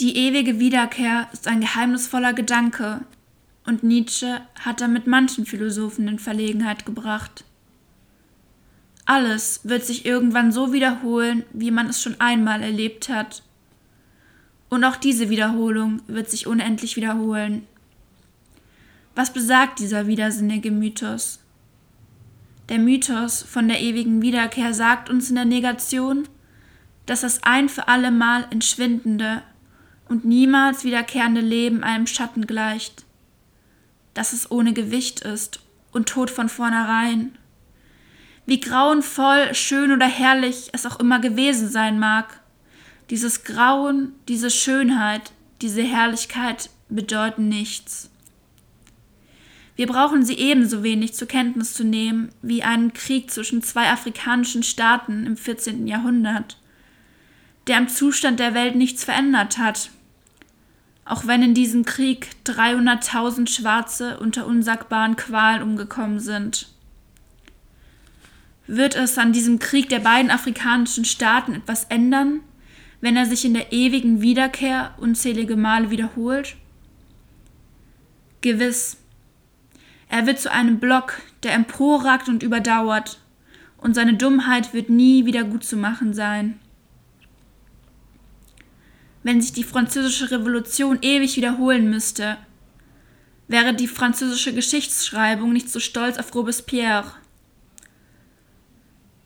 Die ewige Wiederkehr ist ein geheimnisvoller Gedanke, und Nietzsche hat damit manchen Philosophen in Verlegenheit gebracht. Alles wird sich irgendwann so wiederholen, wie man es schon einmal erlebt hat. Und auch diese Wiederholung wird sich unendlich wiederholen. Was besagt dieser widersinnige Mythos? Der Mythos von der ewigen Wiederkehr sagt uns in der Negation, dass das ein für alle Mal entschwindende und niemals wiederkehrende Leben einem Schatten gleicht, dass es ohne Gewicht ist und tot von vornherein. Wie grauenvoll, schön oder herrlich es auch immer gewesen sein mag, dieses Grauen, diese Schönheit, diese Herrlichkeit bedeuten nichts. Wir brauchen sie ebenso wenig zur Kenntnis zu nehmen wie einen Krieg zwischen zwei afrikanischen Staaten im 14. Jahrhundert, der am Zustand der Welt nichts verändert hat, auch wenn in diesem Krieg 300.000 Schwarze unter unsagbaren Qualen umgekommen sind. Wird es an diesem Krieg der beiden afrikanischen Staaten etwas ändern, wenn er sich in der ewigen Wiederkehr unzählige Male wiederholt? Gewiss, er wird zu einem Block, der emporragt und überdauert, und seine Dummheit wird nie wieder gut zu machen sein. Wenn sich die französische Revolution ewig wiederholen müsste, wäre die französische Geschichtsschreibung nicht so stolz auf Robespierre.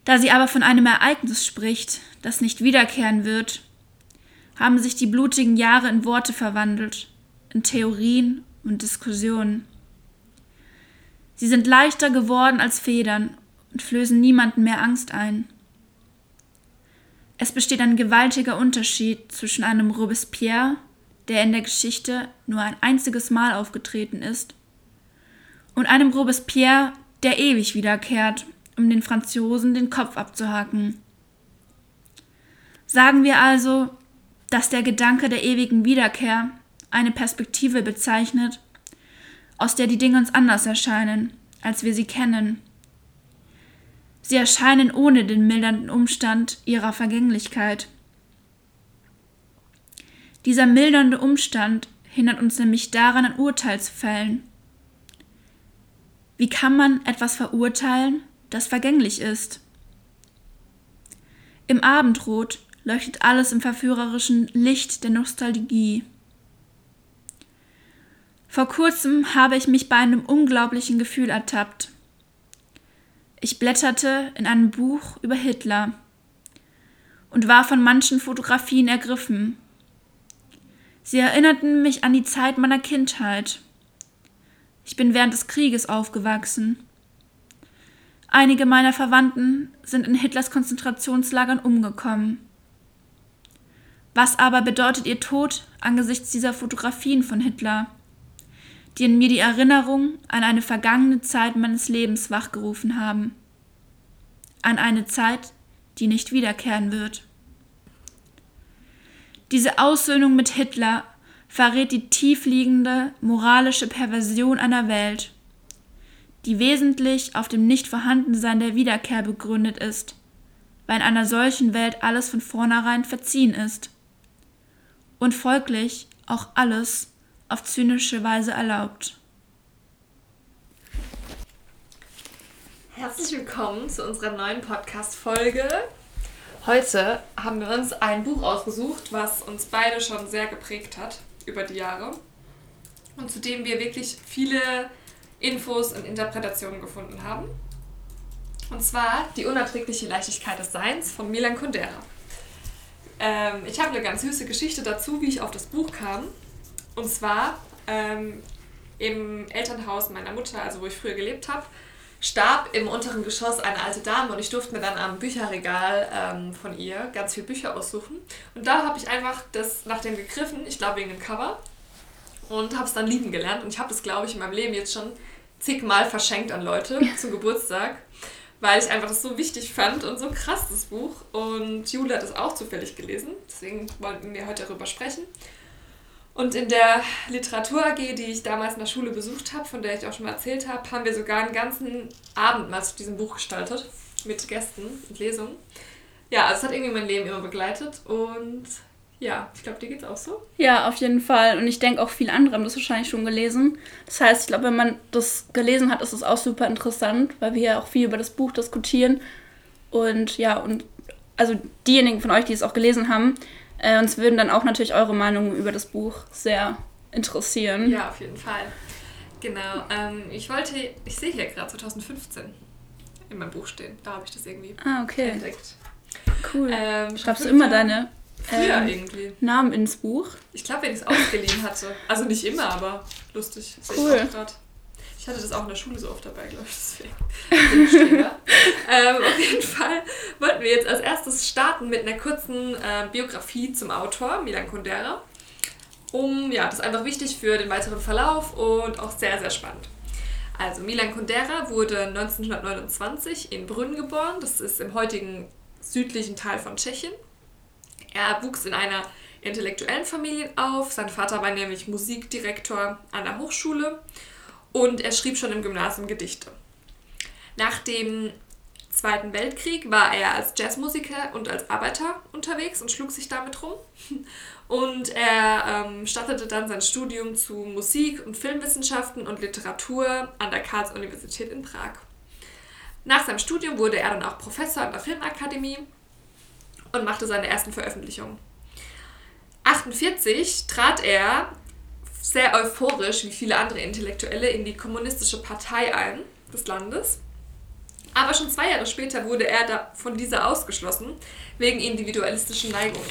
Da sie aber von einem Ereignis spricht, das nicht wiederkehren wird, haben sich die blutigen Jahre in Worte verwandelt, in Theorien und Diskussionen. Sie sind leichter geworden als Federn und flößen niemanden mehr Angst ein. Es besteht ein gewaltiger Unterschied zwischen einem Robespierre, der in der Geschichte nur ein einziges Mal aufgetreten ist, und einem Robespierre, der ewig wiederkehrt, um den Franzosen den Kopf abzuhaken. Sagen wir also, dass der Gedanke der ewigen Wiederkehr eine Perspektive bezeichnet, aus der die Dinge uns anders erscheinen, als wir sie kennen. Sie erscheinen ohne den mildernden Umstand ihrer Vergänglichkeit. Dieser mildernde Umstand hindert uns nämlich daran, ein Urteil zu fällen. Wie kann man etwas verurteilen, das vergänglich ist? Im Abendrot leuchtet alles im verführerischen Licht der Nostalgie. Vor kurzem habe ich mich bei einem unglaublichen Gefühl ertappt. Ich blätterte in einem Buch über Hitler und war von manchen Fotografien ergriffen. Sie erinnerten mich an die Zeit meiner Kindheit. Ich bin während des Krieges aufgewachsen. Einige meiner Verwandten sind in Hitlers Konzentrationslagern umgekommen. Was aber bedeutet ihr Tod angesichts dieser Fotografien von Hitler? Die in mir die Erinnerung an eine vergangene Zeit meines Lebens wachgerufen haben. An eine Zeit, die nicht wiederkehren wird. Diese Aussöhnung mit Hitler verrät die tiefliegende moralische Perversion einer Welt, die wesentlich auf dem Nichtvorhandensein der Wiederkehr begründet ist, weil in einer solchen Welt alles von vornherein verziehen ist und folglich auch alles auf zynische Weise erlaubt. Herzlich willkommen zu unserer neuen Podcast-Folge. Heute haben wir uns ein Buch ausgesucht, was uns beide schon sehr geprägt hat über die Jahre und zu dem wir wirklich viele Infos und Interpretationen gefunden haben. Und zwar Die unerträgliche Leichtigkeit des Seins von Milan Kundera. Ähm, ich habe eine ganz süße Geschichte dazu, wie ich auf das Buch kam. Und zwar ähm, im Elternhaus meiner Mutter, also wo ich früher gelebt habe, starb im unteren Geschoss eine alte Dame und ich durfte mir dann am Bücherregal ähm, von ihr ganz viele Bücher aussuchen. Und da habe ich einfach das nach dem gegriffen, ich glaube wegen dem Cover, und habe es dann lieben gelernt. Und ich habe das, glaube ich, in meinem Leben jetzt schon zigmal verschenkt an Leute zum Geburtstag, weil ich einfach das so wichtig fand und so krass, das Buch. Und Jule hat es auch zufällig gelesen, deswegen wollten wir heute darüber sprechen. Und in der Literatur AG, die ich damals in der Schule besucht habe, von der ich auch schon mal erzählt habe, haben wir sogar einen ganzen Abend mal zu diesem Buch gestaltet. Mit Gästen und Lesungen. Ja, also es hat irgendwie mein Leben immer begleitet. Und Ja, ich glaube, dir geht's auch so. Ja, auf jeden Fall. Und ich denke auch viele andere haben das wahrscheinlich schon gelesen. Das heißt, ich glaube, wenn man das gelesen hat, ist es auch super interessant, weil wir ja auch viel über das Buch diskutieren. Und ja, und also diejenigen von euch, die es auch gelesen haben, äh, uns würden dann auch natürlich eure Meinung über das Buch sehr interessieren. Ja, auf jeden Fall. Genau. Ähm, ich wollte, ich sehe hier gerade 2015 in meinem Buch stehen. Da habe ich das irgendwie ah, okay. entdeckt. Cool. Ähm, Schreibst du immer deine ähm, irgendwie. Namen ins Buch? Ich glaube, wenn ich es ausgeliehen hatte. Also nicht immer, aber lustig. Cool. Ich, hatte das auch in der Schule so oft dabei, glaube ich. Deswegen. ähm, auf jeden Fall wollten wir jetzt als erstes starten mit einer kurzen äh, Biografie zum Autor, Milan Kundera. Um, ja, das ist einfach wichtig für den weiteren Verlauf und auch sehr, sehr spannend. Also Milan Kundera wurde 1929 in Brünn geboren. Das ist im heutigen südlichen Teil von Tschechien. Er wuchs in einer intellektuellen Familie auf. Sein Vater war nämlich Musikdirektor an der Hochschule und er schrieb schon im Gymnasium Gedichte. Nach dem Zweiten Weltkrieg war er als Jazzmusiker und als Arbeiter unterwegs und schlug sich damit rum. Und er ähm, startete dann sein Studium zu Musik- und Filmwissenschaften und Literatur an der Karls-Universität in Prag. Nach seinem Studium wurde er dann auch Professor an der Filmakademie und machte seine ersten Veröffentlichungen. 1948 trat er sehr euphorisch, wie viele andere Intellektuelle, in die kommunistische Partei ein des Landes. Aber schon zwei Jahre später wurde er von dieser ausgeschlossen, wegen individualistischen Neigungen.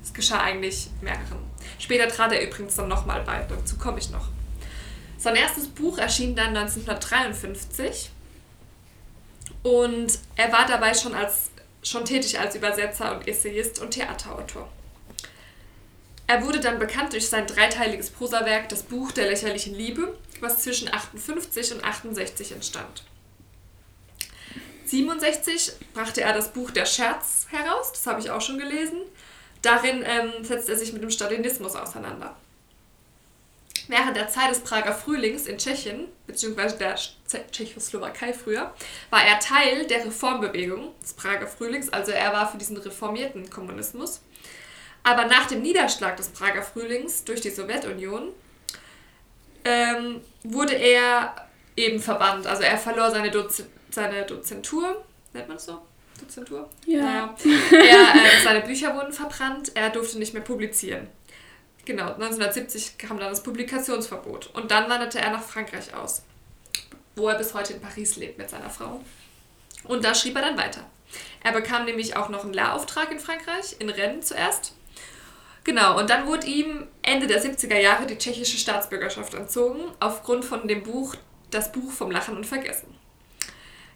Das geschah eigentlich mehreren. Später trat er übrigens dann nochmal bei, dazu komme ich noch. Sein erstes Buch erschien dann 1953 und er war dabei schon, als, schon tätig als Übersetzer und Essayist und Theaterautor. Er wurde dann bekannt durch sein dreiteiliges Prosawerk Das Buch der lächerlichen Liebe, was zwischen 58 und 68 entstand. 67 brachte er das Buch Der Scherz heraus, das habe ich auch schon gelesen. Darin ähm, setzt er sich mit dem Stalinismus auseinander. Während der Zeit des Prager Frühlings in Tschechien, beziehungsweise der Tschechoslowakei früher, war er Teil der Reformbewegung des Prager Frühlings, also er war für diesen reformierten Kommunismus. Aber nach dem Niederschlag des Prager Frühlings durch die Sowjetunion ähm, wurde er eben verbannt. Also er verlor seine, Doz seine Dozentur, nennt man das so? Dozentur? Ja. Naja. Er, äh, seine Bücher wurden verbrannt, er durfte nicht mehr publizieren. Genau, 1970 kam dann das Publikationsverbot. Und dann wanderte er nach Frankreich aus, wo er bis heute in Paris lebt mit seiner Frau. Und da schrieb er dann weiter. Er bekam nämlich auch noch einen Lehrauftrag in Frankreich, in Rennes zuerst. Genau, und dann wurde ihm Ende der 70er Jahre die tschechische Staatsbürgerschaft entzogen, aufgrund von dem Buch Das Buch vom Lachen und Vergessen.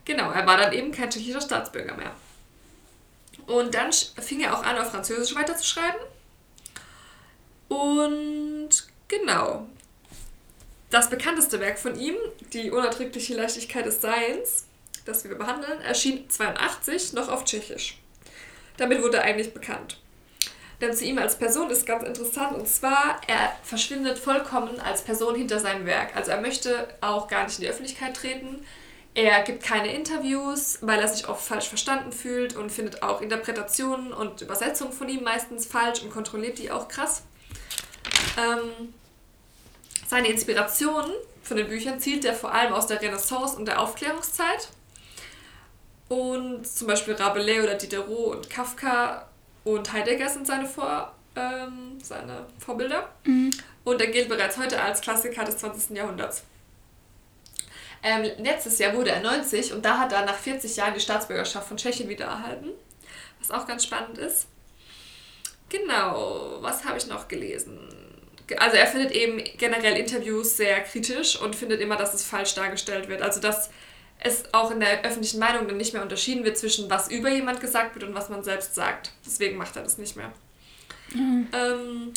Genau, er war dann eben kein tschechischer Staatsbürger mehr. Und dann fing er auch an, auf Französisch weiterzuschreiben. Und genau. Das bekannteste Werk von ihm, Die unerträgliche Leichtigkeit des Seins, das wir behandeln, erschien 82 noch auf Tschechisch. Damit wurde er eigentlich bekannt. Denn zu ihm als Person ist ganz interessant und zwar, er verschwindet vollkommen als Person hinter seinem Werk. Also er möchte auch gar nicht in die Öffentlichkeit treten. Er gibt keine Interviews, weil er sich oft falsch verstanden fühlt und findet auch Interpretationen und Übersetzungen von ihm meistens falsch und kontrolliert die auch krass. Ähm, seine Inspiration von den Büchern zielt er vor allem aus der Renaissance und der Aufklärungszeit. Und zum Beispiel Rabelais oder Diderot und Kafka und Heidegger sind seine, Vor, ähm, seine Vorbilder. Mhm. Und er gilt bereits heute als Klassiker des 20. Jahrhunderts. Ähm, letztes Jahr wurde er 90 und da hat er nach 40 Jahren die Staatsbürgerschaft von Tschechien wieder erhalten, was auch ganz spannend ist. Genau, was habe ich noch gelesen? Also er findet eben generell Interviews sehr kritisch und findet immer, dass es falsch dargestellt wird. Also dass es auch in der öffentlichen Meinung dann nicht mehr unterschieden wird zwischen was über jemand gesagt wird und was man selbst sagt. Deswegen macht er das nicht mehr. Mhm. Ähm,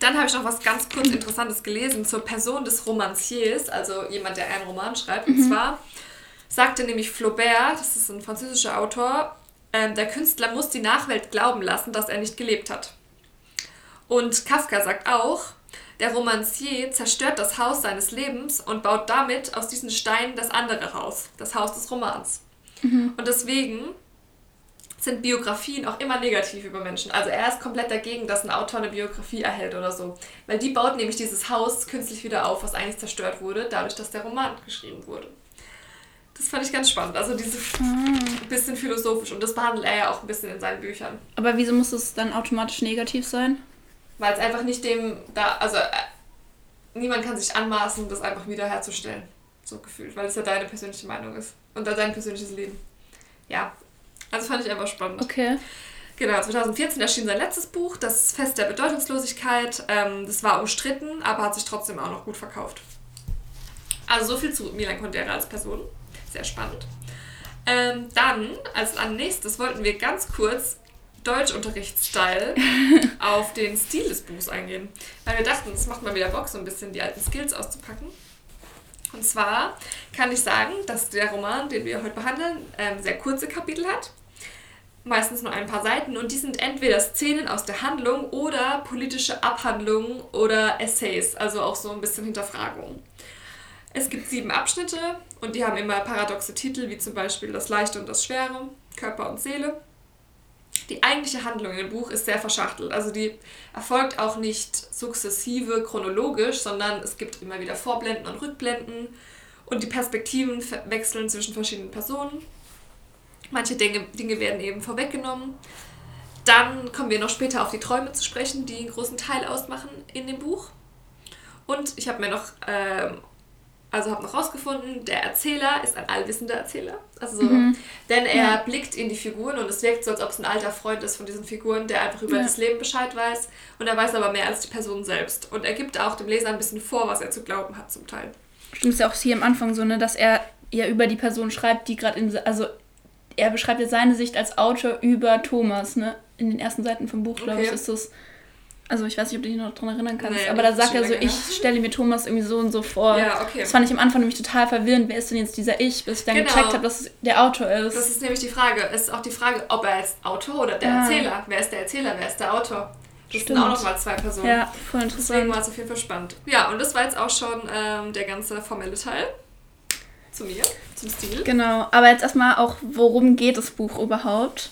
dann habe ich noch was ganz kurz Interessantes gelesen zur Person des Romanciers, also jemand, der einen Roman schreibt. Mhm. Und zwar sagte nämlich Flaubert, das ist ein französischer Autor, äh, der Künstler muss die Nachwelt glauben lassen, dass er nicht gelebt hat. Und Kafka sagt auch, der Romancier zerstört das Haus seines Lebens und baut damit aus diesen Steinen das andere Haus, das Haus des Romans. Mhm. Und deswegen sind Biografien auch immer negativ über Menschen. Also er ist komplett dagegen, dass ein Autor eine Biografie erhält oder so. Weil die baut nämlich dieses Haus künstlich wieder auf, was eigentlich zerstört wurde, dadurch, dass der Roman geschrieben wurde. Das fand ich ganz spannend. Also diese ein bisschen philosophisch und das behandelt er ja auch ein bisschen in seinen Büchern. Aber wieso muss es dann automatisch negativ sein? Weil es einfach nicht dem da, also äh, niemand kann sich anmaßen, das einfach wiederherzustellen. So gefühlt, weil es ja deine persönliche Meinung ist. Und dein persönliches Leben. Ja. Also fand ich einfach spannend. Okay. Genau, 2014 erschien sein letztes Buch, das Fest der Bedeutungslosigkeit. Ähm, das war umstritten, aber hat sich trotzdem auch noch gut verkauft. Also so viel zu Milan Kundera als Person. Sehr spannend. Ähm, dann, als nächstes, wollten wir ganz kurz Deutschunterrichtsstyle auf den Stil des Buchs eingehen. Weil wir dachten, es macht mal wieder Bock, so ein bisschen die alten Skills auszupacken. Und zwar kann ich sagen, dass der Roman, den wir heute behandeln, ähm, sehr kurze Kapitel hat. Meistens nur ein paar Seiten und die sind entweder Szenen aus der Handlung oder politische Abhandlungen oder Essays, also auch so ein bisschen Hinterfragungen. Es gibt sieben Abschnitte und die haben immer paradoxe Titel, wie zum Beispiel Das Leichte und das Schwere, Körper und Seele. Die eigentliche Handlung im Buch ist sehr verschachtelt. Also die erfolgt auch nicht sukzessive chronologisch, sondern es gibt immer wieder Vorblenden und Rückblenden und die Perspektiven wechseln zwischen verschiedenen Personen. Manche Dinge, Dinge werden eben vorweggenommen. Dann kommen wir noch später auf die Träume zu sprechen, die einen großen Teil ausmachen in dem Buch. Und ich habe mir noch ähm, also habe noch rausgefunden, der Erzähler ist ein allwissender Erzähler. Also so, mhm. denn er ja. blickt in die Figuren und es wirkt so, als ob es ein alter Freund ist von diesen Figuren, der einfach über ja. das Leben Bescheid weiß und er weiß aber mehr als die Person selbst. Und er gibt auch dem Leser ein bisschen vor, was er zu glauben hat zum Teil. Stimmt es ja auch hier am Anfang so, ne, dass er ja über die Person schreibt, die gerade in, also er beschreibt ja seine Sicht als Autor über Thomas, ne? In den ersten Seiten vom Buch, glaube okay. ich, ist das also ich weiß nicht, ob du dich noch daran erinnern kannst, nee, aber da sagt er so, ich stelle mir Thomas irgendwie so und so vor. Ja, okay. Das fand ich am Anfang nämlich total verwirrend. Wer ist denn jetzt dieser Ich, bis ich dann genau. gecheckt habe, dass es der Autor ist. Das ist nämlich die Frage. Es ist auch die Frage, ob er jetzt Autor oder der ja. Erzähler. Wer ist der Erzähler, wer ist der Autor? Das Stimmt. sind auch nochmal zwei Personen. Ja, voll interessant. Deswegen war es auf jeden Fall spannend. Ja, und das war jetzt auch schon ähm, der ganze formelle Teil. Zu mir, zum Stil. Genau, aber jetzt erstmal auch, worum geht das Buch überhaupt?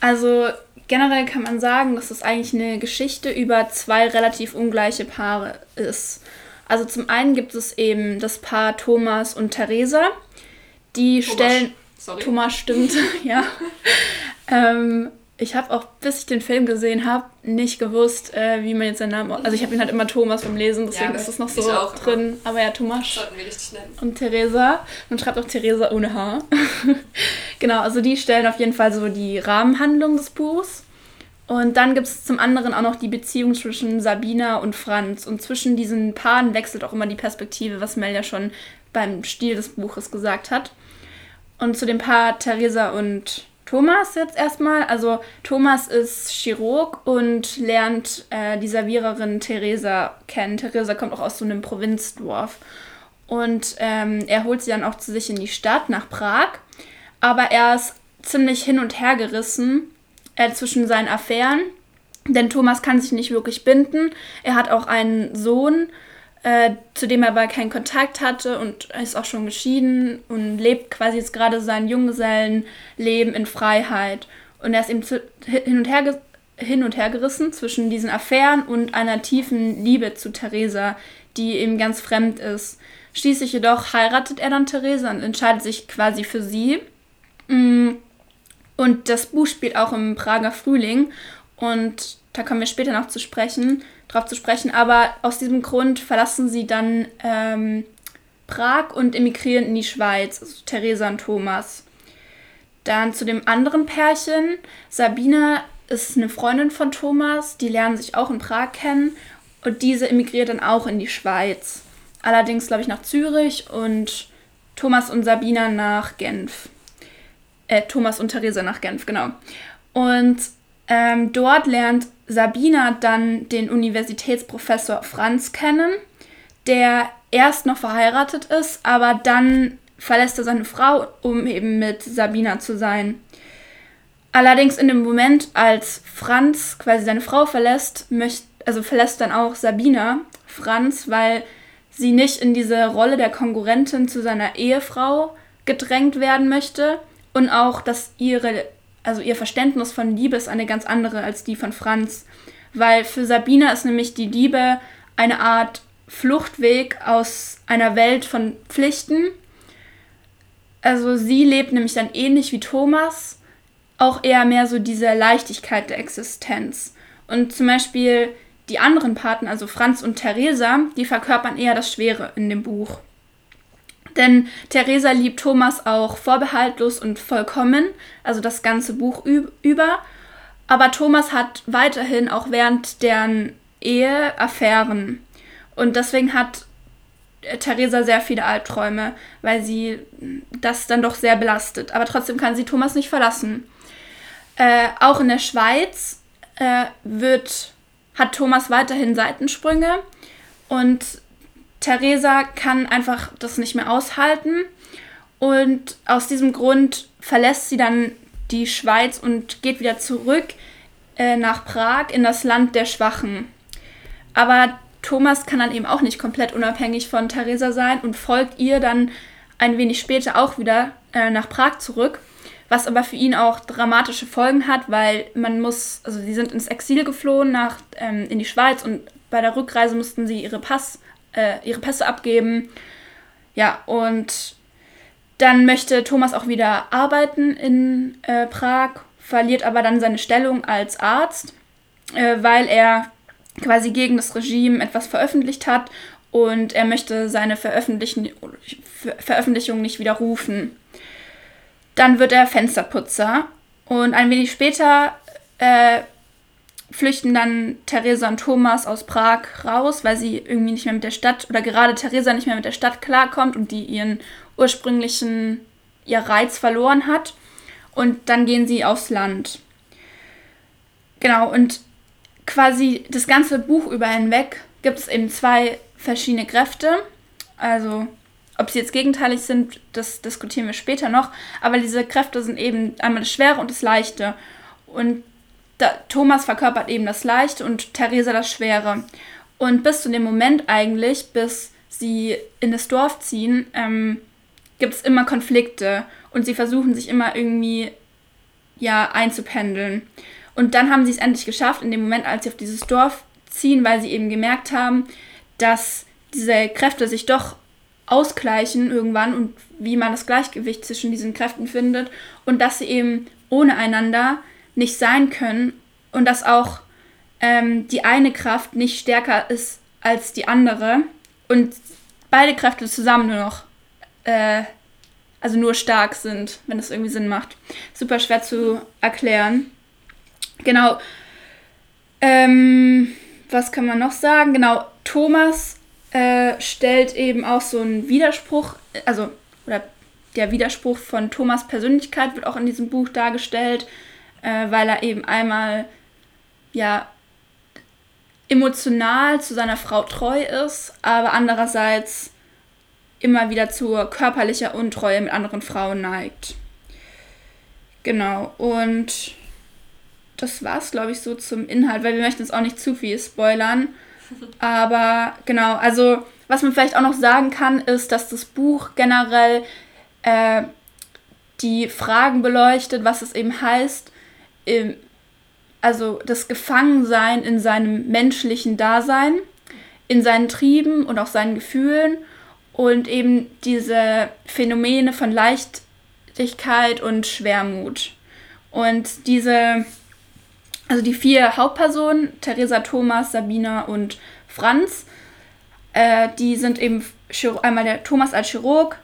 Also generell kann man sagen, dass es eigentlich eine Geschichte über zwei relativ ungleiche Paare ist. Also zum einen gibt es eben das Paar Thomas und Theresa. Die Thomas. stellen. Sorry. Thomas stimmt, ja. ähm, ich habe auch, bis ich den Film gesehen habe, nicht gewusst, äh, wie man jetzt seinen Namen. Also ich habe ihn halt immer Thomas beim Lesen, deswegen ja, ist das noch so drin. Aber ja, Thomas. Sollten wir richtig nennen. Und Theresa. Man schreibt auch Theresa ohne H. genau, also die stellen auf jeden Fall so die Rahmenhandlung des Buchs. Und dann gibt es zum anderen auch noch die Beziehung zwischen Sabina und Franz. Und zwischen diesen Paaren wechselt auch immer die Perspektive, was Mel ja schon beim Stil des Buches gesagt hat. Und zu dem Paar Theresa und Thomas jetzt erstmal. Also Thomas ist Chirurg und lernt äh, die Serviererin Theresa kennen. Theresa kommt auch aus so einem Provinzdorf. Und ähm, er holt sie dann auch zu sich in die Stadt nach Prag. Aber er ist ziemlich hin und her gerissen äh, zwischen seinen Affären. Denn Thomas kann sich nicht wirklich binden. Er hat auch einen Sohn, äh, zu dem er aber keinen Kontakt hatte und ist auch schon geschieden und lebt quasi jetzt gerade sein Junggesellenleben in Freiheit. Und er ist eben zu, hin, und her, hin und her gerissen zwischen diesen Affären und einer tiefen Liebe zu Theresa, die ihm ganz fremd ist. Schließlich jedoch heiratet er dann Theresa und entscheidet sich quasi für sie. Mm. Und das Buch spielt auch im Prager Frühling und da kommen wir später noch zu sprechen drauf zu sprechen. Aber aus diesem Grund verlassen sie dann ähm, Prag und emigrieren in die Schweiz, also Theresa und Thomas. Dann zu dem anderen Pärchen. Sabina ist eine Freundin von Thomas, die lernen sich auch in Prag kennen und diese emigriert dann auch in die Schweiz. Allerdings, glaube ich, nach Zürich und Thomas und Sabina nach Genf. Äh, Thomas und Theresa nach Genf, genau. Und ähm, dort lernt Sabina dann den Universitätsprofessor Franz kennen, der erst noch verheiratet ist, aber dann verlässt er seine Frau, um eben mit Sabina zu sein. Allerdings in dem Moment, als Franz quasi seine Frau verlässt, möcht, also verlässt dann auch Sabina Franz, weil sie nicht in diese Rolle der Konkurrentin zu seiner Ehefrau gedrängt werden möchte und auch, dass ihre also ihr Verständnis von Liebe ist eine ganz andere als die von Franz. Weil für Sabina ist nämlich die Liebe eine Art Fluchtweg aus einer Welt von Pflichten. Also sie lebt nämlich dann ähnlich wie Thomas, auch eher mehr so diese Leichtigkeit der Existenz. Und zum Beispiel die anderen Paten, also Franz und Theresa, die verkörpern eher das Schwere in dem Buch. Denn Theresa liebt Thomas auch vorbehaltlos und vollkommen, also das ganze Buch über. Aber Thomas hat weiterhin auch während deren Ehe Affären. Und deswegen hat äh, Theresa sehr viele Albträume, weil sie das dann doch sehr belastet. Aber trotzdem kann sie Thomas nicht verlassen. Äh, auch in der Schweiz äh, wird, hat Thomas weiterhin Seitensprünge und Theresa kann einfach das nicht mehr aushalten. Und aus diesem Grund verlässt sie dann die Schweiz und geht wieder zurück äh, nach Prag in das Land der Schwachen. Aber Thomas kann dann eben auch nicht komplett unabhängig von Theresa sein und folgt ihr dann ein wenig später auch wieder äh, nach Prag zurück, was aber für ihn auch dramatische Folgen hat, weil man muss, also sie sind ins Exil geflohen nach ähm, in die Schweiz und bei der Rückreise mussten sie ihre Pass, äh, ihre Pässe abgeben. Ja, und dann möchte Thomas auch wieder arbeiten in äh, Prag, verliert aber dann seine Stellung als Arzt, äh, weil er quasi gegen das Regime etwas veröffentlicht hat und er möchte seine Veröffentlichen Veröffentlichung nicht widerrufen. Dann wird er Fensterputzer und ein wenig später äh, flüchten dann Theresa und Thomas aus Prag raus, weil sie irgendwie nicht mehr mit der Stadt oder gerade Theresa nicht mehr mit der Stadt klarkommt und die ihren ursprünglichen ihr Reiz verloren hat. Und dann gehen sie aufs Land. Genau, und quasi das ganze Buch über hinweg gibt es eben zwei verschiedene Kräfte. Also, ob sie jetzt gegenteilig sind, das diskutieren wir später noch. Aber diese Kräfte sind eben einmal das Schwere und das Leichte. Und da, Thomas verkörpert eben das Leichte und Theresa das Schwere. Und bis zu dem Moment eigentlich, bis sie in das Dorf ziehen, ähm, gibt es immer Konflikte und sie versuchen sich immer irgendwie ja einzupendeln. Und dann haben sie es endlich geschafft, in dem Moment, als sie auf dieses Dorf ziehen, weil sie eben gemerkt haben, dass diese Kräfte sich doch ausgleichen irgendwann und wie man das Gleichgewicht zwischen diesen Kräften findet und dass sie eben ohne einander nicht sein können und dass auch ähm, die eine Kraft nicht stärker ist als die andere und beide Kräfte zusammen nur noch, äh, also nur stark sind, wenn das irgendwie Sinn macht. Super schwer zu erklären. Genau. Ähm, was kann man noch sagen? Genau, Thomas äh, stellt eben auch so einen Widerspruch, also, oder der Widerspruch von Thomas Persönlichkeit wird auch in diesem Buch dargestellt, äh, weil er eben einmal, ja, emotional zu seiner Frau treu ist, aber andererseits immer wieder zur körperlicher Untreue mit anderen Frauen neigt. Genau, und das war es, glaube ich, so zum Inhalt, weil wir möchten jetzt auch nicht zu viel spoilern. Aber genau, also was man vielleicht auch noch sagen kann, ist, dass das Buch generell äh, die Fragen beleuchtet, was es eben heißt, also das Gefangensein in seinem menschlichen Dasein, in seinen Trieben und auch seinen Gefühlen und eben diese Phänomene von Leichtigkeit und Schwermut. Und diese also die vier Hauptpersonen, Theresa, Thomas, Sabina und Franz, äh, die sind eben einmal der Thomas als Chirurg,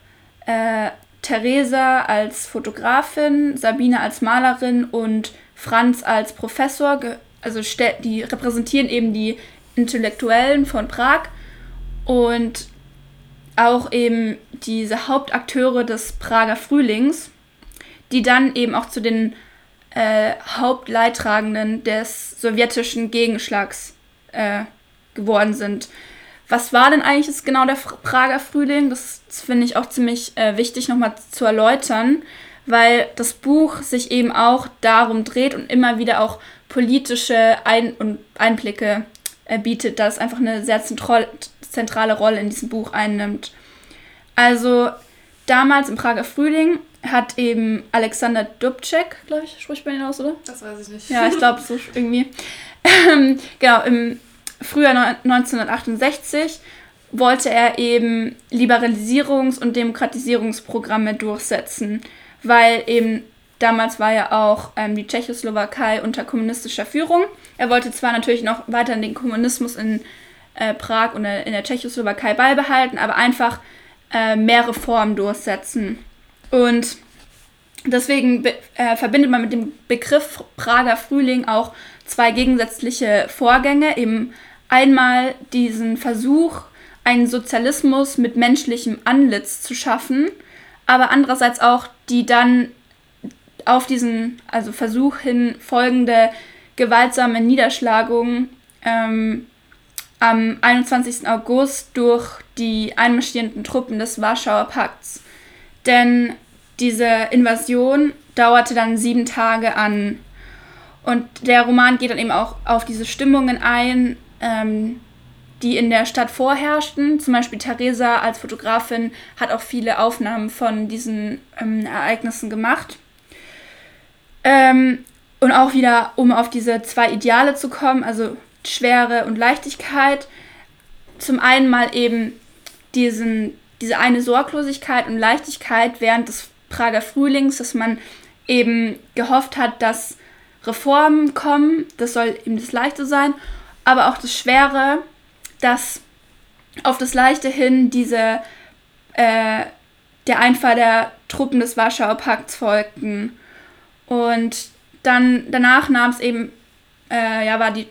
äh, Theresa als Fotografin, Sabine als Malerin und Franz als Professor. Also die repräsentieren eben die Intellektuellen von Prag und auch eben diese Hauptakteure des Prager Frühlings, die dann eben auch zu den äh, Hauptleidtragenden des sowjetischen Gegenschlags äh, geworden sind. Was war denn eigentlich jetzt genau der Prager Frühling? Das, das finde ich auch ziemlich äh, wichtig nochmal zu erläutern, weil das Buch sich eben auch darum dreht und immer wieder auch politische Ein und Einblicke äh, bietet, da es einfach eine sehr zentrale Rolle in diesem Buch einnimmt. Also damals im Prager Frühling hat eben Alexander Dubček, glaube ich, spricht man ihn aus, oder? Das weiß ich nicht. Ja, ich glaube so irgendwie. Ähm, genau, im Frühjahr 1968 wollte er eben Liberalisierungs- und Demokratisierungsprogramme durchsetzen, weil eben damals war ja auch ähm, die Tschechoslowakei unter kommunistischer Führung. Er wollte zwar natürlich noch weiter den Kommunismus in äh, Prag und in der Tschechoslowakei beibehalten, aber einfach äh, mehr Reformen durchsetzen. Und deswegen äh, verbindet man mit dem Begriff Prager Frühling auch zwei gegensätzliche Vorgänge. Eben einmal diesen Versuch, einen Sozialismus mit menschlichem Antlitz zu schaffen, aber andererseits auch die dann auf diesen also Versuch hin folgende gewaltsame Niederschlagung ähm, am 21. August durch die einmarschierenden Truppen des Warschauer Pakts. Denn diese Invasion dauerte dann sieben Tage an. Und der Roman geht dann eben auch auf diese Stimmungen ein, ähm, die in der Stadt vorherrschten. Zum Beispiel Theresa als Fotografin hat auch viele Aufnahmen von diesen ähm, Ereignissen gemacht. Ähm, und auch wieder, um auf diese zwei Ideale zu kommen, also Schwere und Leichtigkeit. Zum einen mal eben diesen, diese eine Sorglosigkeit und Leichtigkeit während des Prager Frühlings, dass man eben gehofft hat, dass Reformen kommen. Das soll eben das Leichte sein. Aber auch das Schwere, dass auf das Leichte hin diese, äh, der Einfall der Truppen des Warschauer Pakts folgten. Und dann danach nahm es eben, äh, ja, war die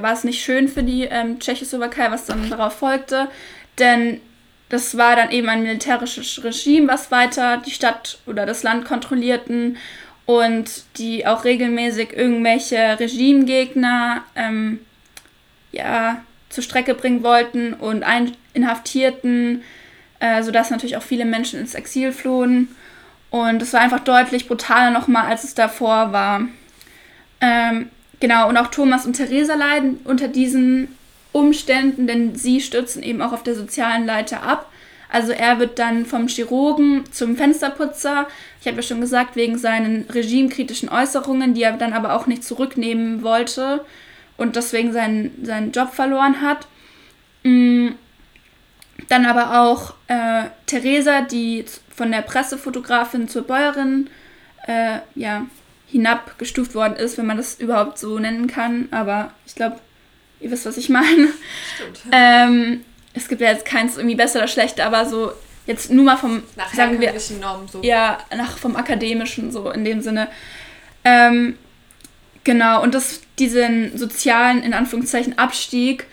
war es nicht schön für die ähm, Tschechoslowakei, was dann darauf folgte, denn das war dann eben ein militärisches Regime, was weiter die Stadt oder das Land kontrollierten und die auch regelmäßig irgendwelche Regimegegner ähm, ja, zur Strecke bringen wollten und ein inhaftierten, äh, sodass natürlich auch viele Menschen ins Exil flohen. Und es war einfach deutlich brutaler nochmal, als es davor war. Ähm, genau, und auch Thomas und Theresa leiden unter diesen Umständen, denn sie stürzen eben auch auf der sozialen Leiter ab. Also er wird dann vom Chirurgen zum Fensterputzer. Ich habe ja schon gesagt, wegen seinen regimekritischen Äußerungen, die er dann aber auch nicht zurücknehmen wollte und deswegen seinen, seinen Job verloren hat. Mm, dann aber auch äh, Theresa, die von der Pressefotografin zur Bäuerin äh, ja, hinabgestuft worden ist, wenn man das überhaupt so nennen kann. Aber ich glaube, ihr wisst, was ich meine. Stimmt. Ähm, es gibt ja jetzt keins irgendwie besser oder schlechter, aber so jetzt nur mal vom nach sagen wir Normen so. Ja, nach vom akademischen so in dem Sinne. Ähm, genau und das diesen sozialen in Anführungszeichen Abstieg,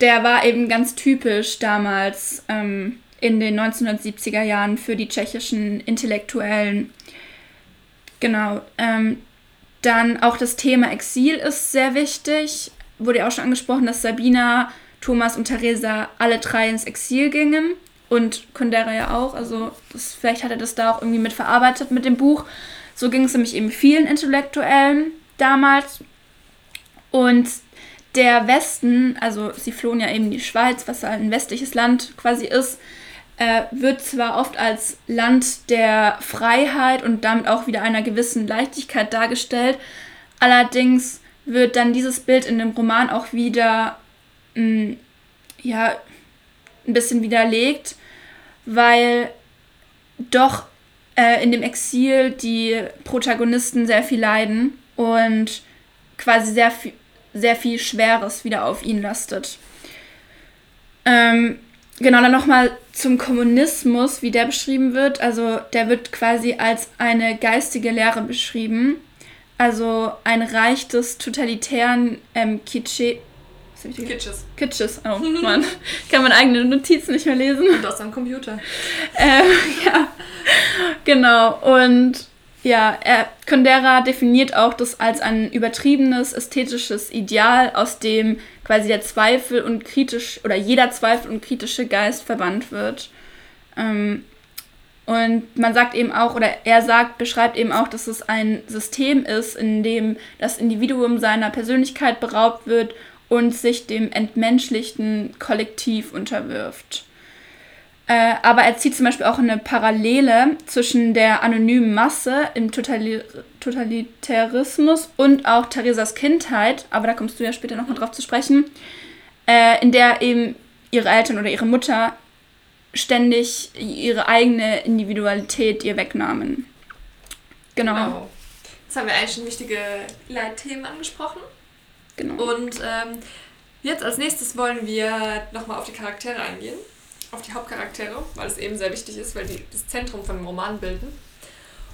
der war eben ganz typisch damals ähm, in den 1970er Jahren für die tschechischen Intellektuellen. Genau. Ähm, dann auch das Thema Exil ist sehr wichtig. Wurde ja auch schon angesprochen, dass Sabina, Thomas und Theresa alle drei ins Exil gingen. Und Kundera ja auch. Also das, vielleicht hat er das da auch irgendwie mit verarbeitet mit dem Buch. So ging es nämlich eben vielen Intellektuellen damals. Und der Westen, also sie flohen ja eben die Schweiz, was ein westliches Land quasi ist, äh, wird zwar oft als Land der Freiheit und damit auch wieder einer gewissen Leichtigkeit dargestellt, allerdings wird dann dieses Bild in dem Roman auch wieder mh, mm, ja, ein bisschen widerlegt, weil doch äh, in dem Exil die Protagonisten sehr viel leiden und quasi sehr viel, sehr viel Schweres wieder auf ihn lastet. Ähm, Genau, dann nochmal zum Kommunismus, wie der beschrieben wird. Also der wird quasi als eine geistige Lehre beschrieben. Also ein Reich des totalitären ähm, Kitsche Kitsches. Kitsches, oh Mann. Kann man eigene Notizen nicht mehr lesen. Und aus am Computer. Ähm, ja, genau. Und ja, er, Kundera definiert auch das als ein übertriebenes ästhetisches Ideal, aus dem quasi der Zweifel und kritisch oder jeder Zweifel und kritische Geist verbannt wird. Ähm, und man sagt eben auch, oder er sagt, beschreibt eben auch, dass es ein System ist, in dem das Individuum seiner Persönlichkeit beraubt wird und sich dem entmenschlichten Kollektiv unterwirft. Äh, aber er zieht zum Beispiel auch eine Parallele zwischen der anonymen Masse im Totali Totalitarismus und auch Theresas Kindheit, aber da kommst du ja später nochmal drauf zu sprechen, äh, in der eben ihre Eltern oder ihre Mutter ständig ihre eigene Individualität ihr wegnahmen. Genau. genau. Jetzt haben wir eigentlich schon wichtige Leitthemen angesprochen. Genau. Und ähm, jetzt als nächstes wollen wir nochmal auf die Charaktere eingehen auf die Hauptcharaktere, weil es eben sehr wichtig ist, weil die das Zentrum von dem Roman bilden.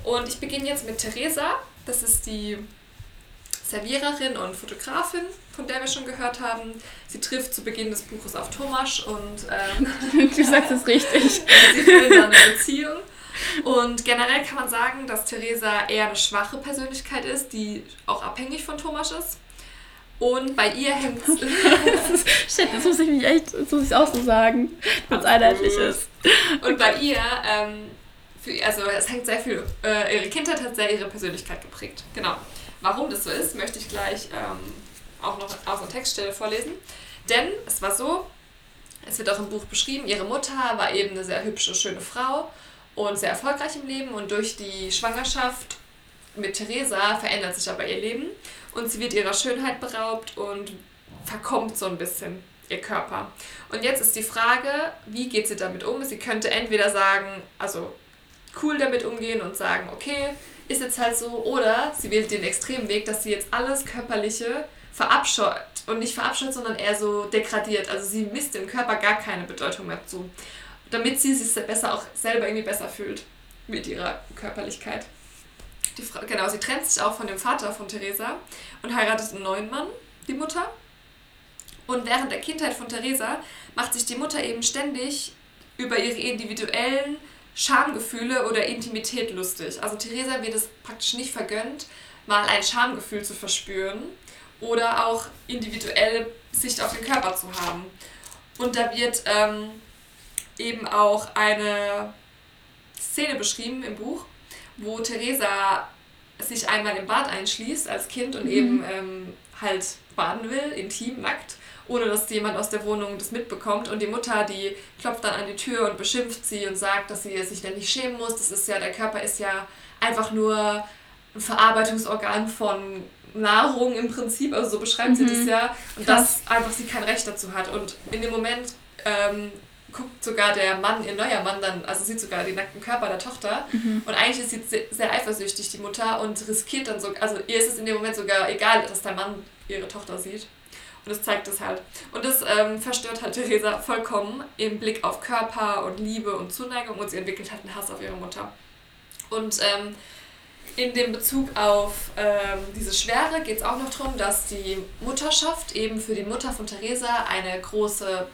Und ich beginne jetzt mit Theresa. Das ist die Serviererin und Fotografin, von der wir schon gehört haben. Sie trifft zu Beginn des Buches auf Thomas und ähm, du sagst es richtig. sie dann eine Beziehung. Und generell kann man sagen, dass Theresa eher eine schwache Persönlichkeit ist, die auch abhängig von Thomas ist. Und bei ihr hängt es. Shit, das muss ich mich echt, das muss ich auch so sagen, wenn es einheitlich ist. Und bei ihr, ähm, für, also es hängt sehr viel, äh, ihre Kindheit hat sehr ihre Persönlichkeit geprägt. Genau. Warum das so ist, möchte ich gleich ähm, auch noch aus der Textstelle vorlesen. Denn es war so, es wird auch im Buch beschrieben, ihre Mutter war eben eine sehr hübsche, schöne Frau und sehr erfolgreich im Leben und durch die Schwangerschaft mit Theresa verändert sich aber ihr Leben und sie wird ihrer Schönheit beraubt und verkommt so ein bisschen ihr Körper. Und jetzt ist die Frage, wie geht sie damit um? Sie könnte entweder sagen, also cool damit umgehen und sagen, okay, ist jetzt halt so, oder sie wählt den extremen Weg, dass sie jetzt alles Körperliche verabscheut und nicht verabscheut, sondern eher so degradiert. Also sie misst dem Körper gar keine Bedeutung mehr zu, damit sie sich besser auch selber irgendwie besser fühlt mit ihrer Körperlichkeit. Die Frau, genau, sie trennt sich auch von dem Vater von Theresa und heiratet einen neuen Mann, die Mutter. Und während der Kindheit von Theresa macht sich die Mutter eben ständig über ihre individuellen Schamgefühle oder Intimität lustig. Also Theresa wird es praktisch nicht vergönnt, mal ein Schamgefühl zu verspüren oder auch individuell Sicht auf den Körper zu haben. Und da wird ähm, eben auch eine Szene beschrieben im Buch, wo Theresa sich einmal im Bad einschließt als Kind und mhm. eben ähm, halt baden will, intim, nackt, ohne dass jemand aus der Wohnung das mitbekommt. Und die Mutter, die klopft dann an die Tür und beschimpft sie und sagt, dass sie sich dann nicht schämen muss. Das ist ja, der Körper ist ja einfach nur ein Verarbeitungsorgan von Nahrung im Prinzip, also so beschreibt mhm. sie das mhm. ja. Und dass einfach sie kein Recht dazu hat. Und in dem Moment ähm, guckt sogar der Mann, ihr neuer Mann dann, also sieht sogar den nackten Körper der Tochter. Mhm. Und eigentlich ist sie sehr, sehr, eifersüchtig, die Mutter, und riskiert dann so, also ihr ist es in dem Moment sogar egal, dass der Mann ihre Tochter sieht. Und das zeigt es halt. Und das ähm, verstört halt Theresa vollkommen im Blick auf Körper und Liebe und Zuneigung und sie entwickelt halt einen Hass auf ihre Mutter. Und ähm, in dem Bezug auf ähm, diese Schwere geht es auch noch darum, dass die Mutterschaft eben für die Mutter von Theresa eine große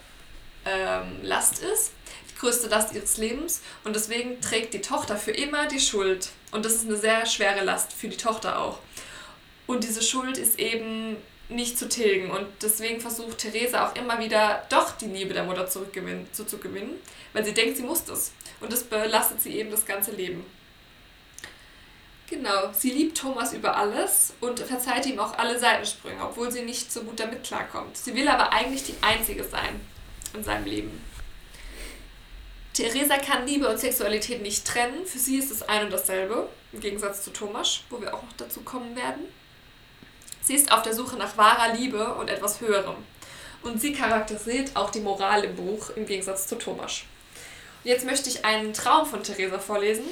ähm, Last ist, die größte Last ihres Lebens und deswegen trägt die Tochter für immer die Schuld und das ist eine sehr schwere Last für die Tochter auch. Und diese Schuld ist eben nicht zu tilgen und deswegen versucht Theresa auch immer wieder doch die Liebe der Mutter zurückgewinnen, zuzugewinnen, weil sie denkt, sie muss das und das belastet sie eben das ganze Leben. Genau, sie liebt Thomas über alles und verzeiht ihm auch alle Seitensprünge, obwohl sie nicht so gut damit klarkommt. Sie will aber eigentlich die Einzige sein in seinem Leben. Theresa kann Liebe und Sexualität nicht trennen. Für sie ist es ein und dasselbe, im Gegensatz zu Thomas, wo wir auch noch dazu kommen werden. Sie ist auf der Suche nach wahrer Liebe und etwas Höherem. Und sie charakterisiert auch die Moral im Buch im Gegensatz zu Thomas. Und jetzt möchte ich einen Traum von Theresa vorlesen,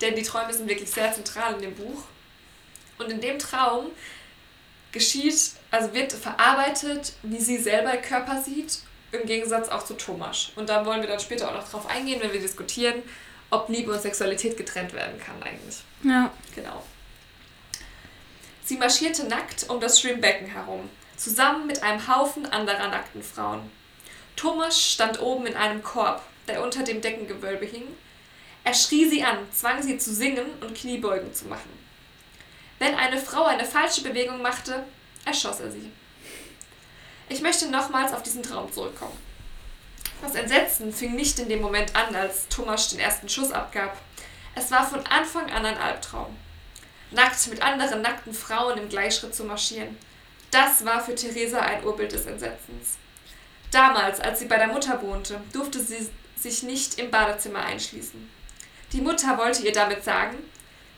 denn die Träume sind wirklich sehr zentral in dem Buch. Und in dem Traum geschieht, also wird verarbeitet, wie sie selber Körper sieht im Gegensatz auch zu Thomas. Und da wollen wir dann später auch noch drauf eingehen, wenn wir diskutieren, ob Liebe und Sexualität getrennt werden kann eigentlich. Ja. Genau. Sie marschierte nackt um das Schwimmbecken herum, zusammen mit einem Haufen anderer nackten Frauen. Thomas stand oben in einem Korb, der unter dem Deckengewölbe hing. Er schrie sie an, zwang sie zu singen und Kniebeugen zu machen. Wenn eine Frau eine falsche Bewegung machte, erschoss er sie. Ich möchte nochmals auf diesen Traum zurückkommen. Das Entsetzen fing nicht in dem Moment an, als Thomas den ersten Schuss abgab. Es war von Anfang an ein Albtraum. Nackt mit anderen nackten Frauen im Gleichschritt zu marschieren. Das war für Theresa ein Urbild des Entsetzens. Damals, als sie bei der Mutter wohnte, durfte sie sich nicht im Badezimmer einschließen. Die Mutter wollte ihr damit sagen,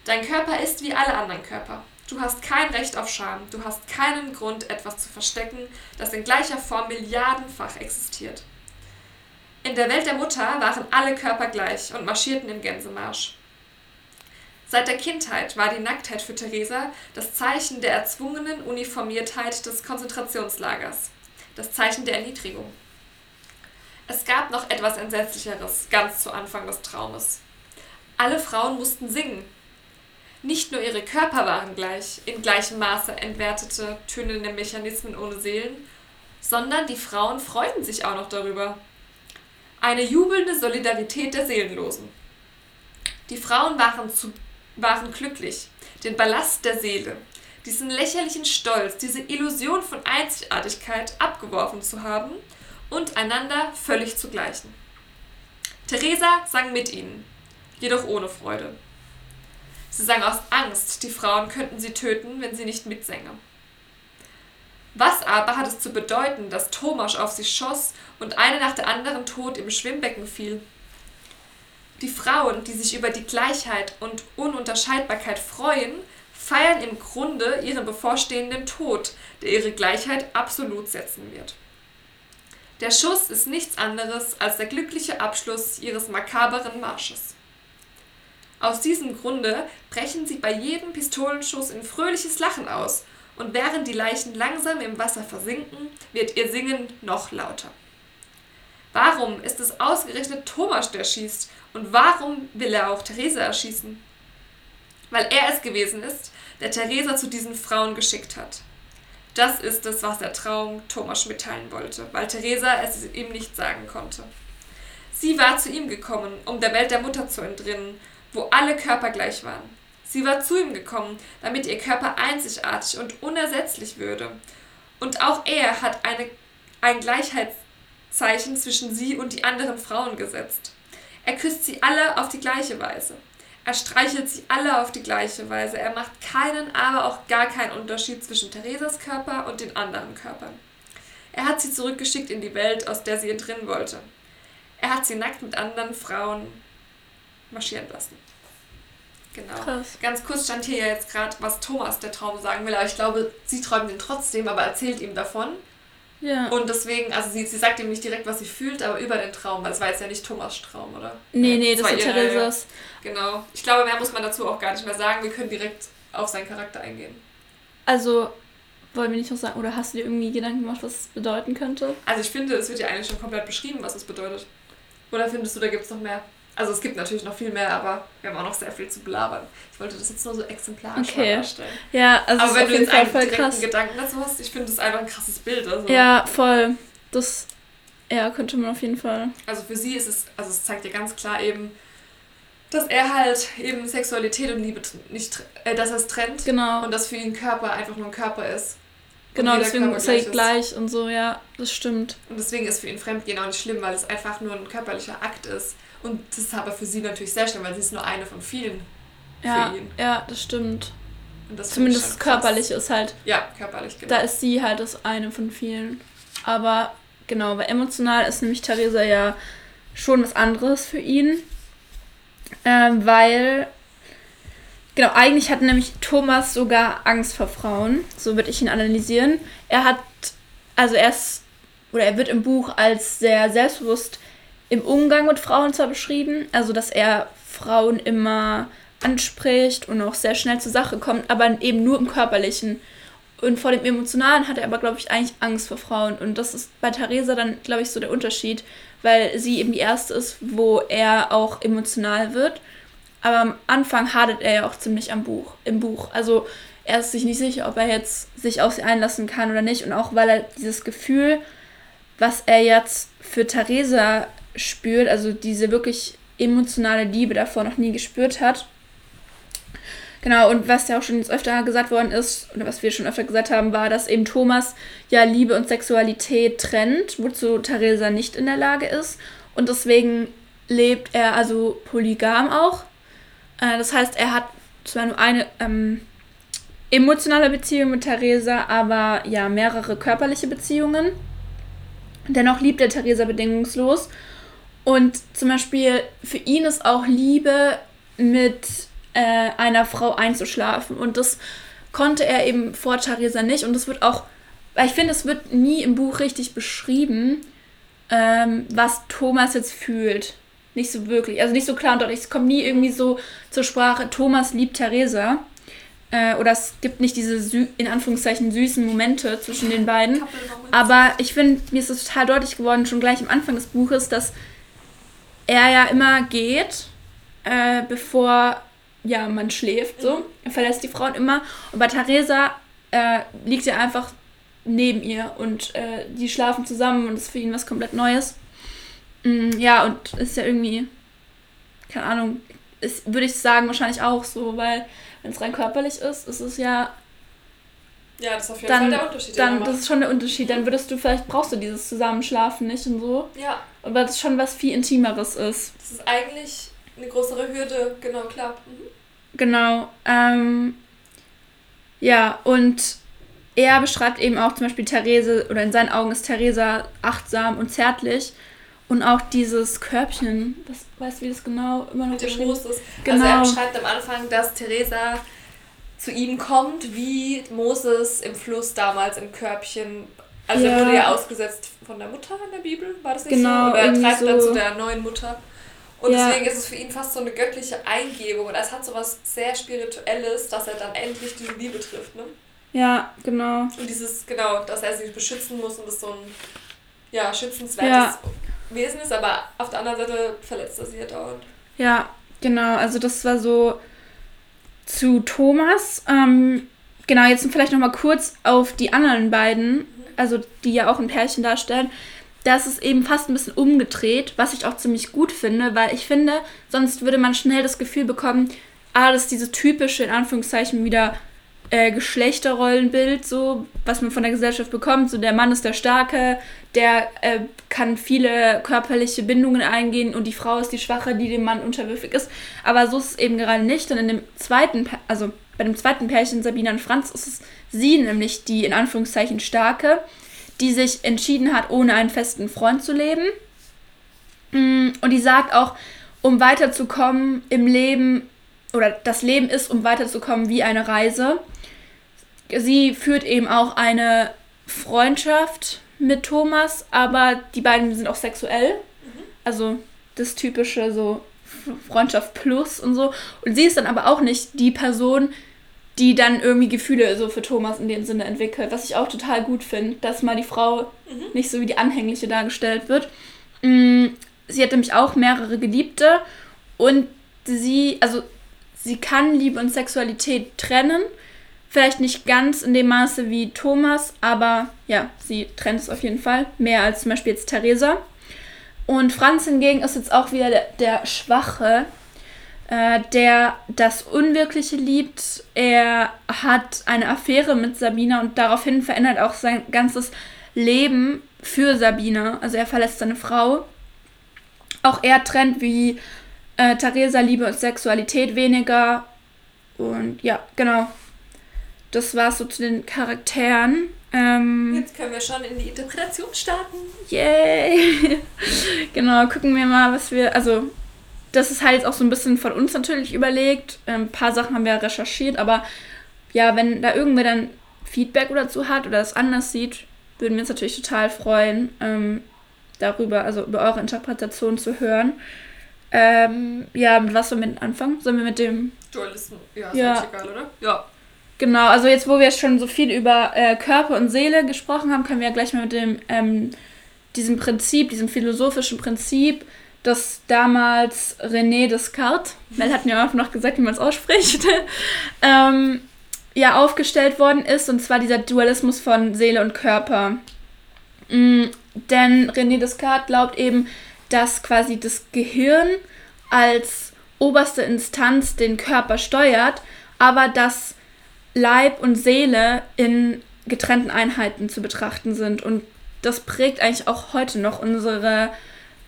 dein Körper ist wie alle anderen Körper. Du hast kein Recht auf Scham, du hast keinen Grund, etwas zu verstecken, das in gleicher Form milliardenfach existiert. In der Welt der Mutter waren alle Körper gleich und marschierten im Gänsemarsch. Seit der Kindheit war die Nacktheit für Theresa das Zeichen der erzwungenen Uniformiertheit des Konzentrationslagers, das Zeichen der Erniedrigung. Es gab noch etwas Entsetzlicheres ganz zu Anfang des Traumes. Alle Frauen mussten singen, nicht nur ihre Körper waren gleich, in gleichem Maße entwertete, tönende Mechanismen ohne Seelen, sondern die Frauen freuten sich auch noch darüber. Eine jubelnde Solidarität der Seelenlosen. Die Frauen waren, zu, waren glücklich, den Ballast der Seele, diesen lächerlichen Stolz, diese Illusion von Einzigartigkeit abgeworfen zu haben und einander völlig zu gleichen. Theresa sang mit ihnen, jedoch ohne Freude. Sie sang aus Angst, die Frauen könnten sie töten, wenn sie nicht mitsänge. Was aber hat es zu bedeuten, dass Thomas auf sie schoss und eine nach der anderen tot im Schwimmbecken fiel? Die Frauen, die sich über die Gleichheit und Ununterscheidbarkeit freuen, feiern im Grunde ihren bevorstehenden Tod, der ihre Gleichheit absolut setzen wird. Der Schuss ist nichts anderes als der glückliche Abschluss ihres makaberen Marsches. Aus diesem Grunde brechen sie bei jedem Pistolenschuss in fröhliches Lachen aus, und während die Leichen langsam im Wasser versinken, wird ihr Singen noch lauter. Warum ist es ausgerechnet Thomas, der schießt, und warum will er auch Theresa erschießen? Weil er es gewesen ist, der Theresa zu diesen Frauen geschickt hat. Das ist es, was der Traum Thomas mitteilen wollte, weil Theresa es ihm nicht sagen konnte. Sie war zu ihm gekommen, um der Welt der Mutter zu entrinnen wo alle Körper gleich waren. Sie war zu ihm gekommen, damit ihr Körper einzigartig und unersetzlich würde. Und auch er hat eine, ein Gleichheitszeichen zwischen sie und die anderen Frauen gesetzt. Er küsst sie alle auf die gleiche Weise. Er streichelt sie alle auf die gleiche Weise. Er macht keinen, aber auch gar keinen Unterschied zwischen Theresas Körper und den anderen Körpern. Er hat sie zurückgeschickt in die Welt, aus der sie entrinnen wollte. Er hat sie nackt mit anderen Frauen marschieren lassen. Genau. Krass. Ganz kurz stand hier ja jetzt gerade, was Thomas der Traum sagen will, aber ich glaube, sie träumt ihn trotzdem, aber erzählt ihm davon. Ja. Und deswegen, also sie, sie sagt ihm nicht direkt, was sie fühlt, aber über den Traum, weil es war jetzt ja nicht Thomas Traum, oder? Nee, nee, das, das war Theresas. Genau. Ich glaube, mehr muss man dazu auch gar nicht mehr sagen. Wir können direkt auf seinen Charakter eingehen. Also, wollen wir nicht noch sagen, oder hast du dir irgendwie Gedanken gemacht, was es bedeuten könnte? Also ich finde, es wird ja eigentlich schon komplett beschrieben, was es bedeutet. Oder findest du, da gibt es noch mehr? Also es gibt natürlich noch viel mehr, aber wir haben auch noch sehr viel zu belabern. Ich wollte das jetzt nur so exemplarisch okay. darstellen. Ja, also aber wenn du jetzt einen direkten krass. Gedanken dazu hast, ich finde das einfach ein krasses Bild. Also. Ja, voll. Das ja, könnte man auf jeden Fall. Also für sie ist es, also es zeigt ja ganz klar eben, dass er halt eben Sexualität und Liebe nicht, äh, dass er es trennt. Genau. Und dass für ihn Körper einfach nur ein Körper ist. Genau, deswegen Körper ist er gleich und so, ja, das stimmt. Und deswegen ist für ihn Fremdgehen auch nicht schlimm, weil es einfach nur ein körperlicher Akt ist. Und das ist aber für sie natürlich sehr schlimm, weil sie ist nur eine von vielen ja, für ihn. Ja, das stimmt. Das Zumindest körperlich ist halt. Ja, körperlich, genau. Da ist sie halt das eine von vielen. Aber genau, weil emotional ist nämlich Theresa ja schon was anderes für ihn. Ähm, weil, genau, eigentlich hat nämlich Thomas sogar Angst vor Frauen. So würde ich ihn analysieren. Er hat, also er ist, oder er wird im Buch als sehr selbstbewusst im Umgang mit Frauen zwar beschrieben, also dass er Frauen immer anspricht und auch sehr schnell zur Sache kommt, aber eben nur im körperlichen. Und vor dem Emotionalen hat er aber, glaube ich, eigentlich Angst vor Frauen. Und das ist bei Theresa dann, glaube ich, so der Unterschied, weil sie eben die erste ist, wo er auch emotional wird. Aber am Anfang hadert er ja auch ziemlich am Buch, im Buch. Also er ist sich nicht sicher, ob er jetzt sich auf sie einlassen kann oder nicht. Und auch weil er dieses Gefühl, was er jetzt für Theresa spürt, also diese wirklich emotionale Liebe davor noch nie gespürt hat. Genau, und was ja auch schon jetzt öfter gesagt worden ist, oder was wir schon öfter gesagt haben, war, dass eben Thomas ja Liebe und Sexualität trennt, wozu Theresa nicht in der Lage ist. Und deswegen lebt er also polygam auch. Äh, das heißt, er hat zwar nur eine ähm, emotionale Beziehung mit Theresa, aber ja mehrere körperliche Beziehungen. Dennoch liebt er Theresa bedingungslos Und zum Beispiel für ihn ist auch Liebe mit äh, einer Frau einzuschlafen. Und das konnte er eben vor Theresa nicht. Und das wird auch, ich finde, es wird nie im Buch richtig beschrieben, ähm, was Thomas jetzt fühlt. Nicht so wirklich. Also nicht so klar und deutlich. Es kommt nie irgendwie so zur Sprache, Thomas liebt Theresa. Äh, oder es gibt nicht diese in Anführungszeichen süßen Momente zwischen den beiden. Aber ich finde, mir ist es total deutlich geworden, schon gleich am Anfang des Buches, dass er ja immer geht, äh, bevor ja, man schläft. So. Mhm. Er verlässt die Frauen immer. Und bei Theresa äh, liegt er einfach neben ihr und äh, die schlafen zusammen und das ist für ihn was komplett Neues. Mm, ja, und ist ja irgendwie, keine Ahnung, würde ich sagen, wahrscheinlich auch so, weil wenn es rein körperlich ist, ist es ja. Ja, das ist auf jeden dann, Fall der Unterschied. Dann, das ist schon der Unterschied. Dann würdest du, vielleicht brauchst du dieses Zusammenschlafen nicht und so. Ja. Und weil es schon was viel Intimeres ist. Das ist eigentlich eine größere Hürde, genau, klar. Mhm. Genau. Ähm, ja, und er beschreibt eben auch zum Beispiel Therese, oder in seinen Augen ist Theresa achtsam und zärtlich. Und auch dieses Körbchen, das weißt du, wie das genau immer noch Mit dem Moses. Genau. Also er beschreibt am Anfang, dass Theresa zu ihm kommt, wie Moses im Fluss damals im Körbchen. Also ja. er wurde ja ausgesetzt von der Mutter in der Bibel, war das nicht genau, so? Oder er treibt so. dann zu der neuen Mutter. Und ja. deswegen ist es für ihn fast so eine göttliche Eingebung. Und es hat so was sehr Spirituelles, dass er dann endlich diese Liebe trifft, ne? Ja, genau. Und dieses, genau, dass er sie beschützen muss und das so ein ja, schützenswertes ja. Wesen ist, aber auf der anderen Seite verletzt er sie ja dauernd. Ja, genau. Also das war so zu Thomas. Ähm, genau, jetzt vielleicht nochmal kurz auf die anderen beiden, mhm. Also die ja auch ein Pärchen darstellen. Das ist eben fast ein bisschen umgedreht, was ich auch ziemlich gut finde, weil ich finde, sonst würde man schnell das Gefühl bekommen, ah, das ist diese typische, in Anführungszeichen, wieder äh, Geschlechterrollenbild, so, was man von der Gesellschaft bekommt. So, der Mann ist der Starke, der äh, kann viele körperliche Bindungen eingehen und die Frau ist die Schwache, die dem Mann unterwürfig ist. Aber so ist es eben gerade nicht. Und in dem zweiten, also bei dem zweiten Pärchen, Sabina und Franz, ist es sie nämlich die in Anführungszeichen Starke, die sich entschieden hat, ohne einen festen Freund zu leben. Mm, und die sagt auch, um weiterzukommen im Leben, oder das Leben ist, um weiterzukommen, wie eine Reise sie führt eben auch eine Freundschaft mit Thomas, aber die beiden sind auch sexuell. Mhm. Also das typische so Freundschaft plus und so. Und sie ist dann aber auch nicht die Person, die dann irgendwie Gefühle so für Thomas in dem Sinne entwickelt, was ich auch total gut finde, dass mal die Frau mhm. nicht so wie die Anhängliche dargestellt wird. Mm, sie hat nämlich auch mehrere Geliebte und sie, also sie kann Liebe und Sexualität trennen, Vielleicht nicht ganz in dem Maße wie Thomas, aber ja, sie trennt es auf jeden Fall. Mehr als zum Beispiel jetzt Theresa. Und Franz hingegen ist jetzt auch wieder der, der Schwache, äh, der das Unwirkliche liebt. Er hat eine Affäre mit Sabina und daraufhin verändert auch sein ganzes Leben für Sabina. Also er verlässt seine Frau. Auch er trennt wie äh, Theresa Liebe und Sexualität weniger. Und ja, genau das war so zu den Charakteren. Ähm, Jetzt können wir schon in die Interpretation starten. Yay! genau, gucken wir mal, was wir. Also, das ist halt auch so ein bisschen von uns natürlich überlegt. Ähm, ein paar Sachen haben wir recherchiert, aber ja, wenn da irgendwer dann Feedback dazu hat oder es anders sieht, würden wir uns natürlich total freuen, ähm, darüber, also über eure Interpretation zu hören. Ähm, ja, mit was sollen wir anfangen? Sollen wir mit dem. Dualismus? Ja, ist ja. egal, oder? Ja. Genau, also jetzt, wo wir schon so viel über äh, Körper und Seele gesprochen haben, können wir ja gleich mal mit dem, ähm, diesem Prinzip, diesem philosophischen Prinzip, das damals René Descartes, Mel hat mir auch noch gesagt, wie man es ausspricht, ähm, ja, aufgestellt worden ist, und zwar dieser Dualismus von Seele und Körper. Mhm, denn René Descartes glaubt eben, dass quasi das Gehirn als oberste Instanz den Körper steuert, aber dass Leib und Seele in getrennten Einheiten zu betrachten sind. Und das prägt eigentlich auch heute noch unsere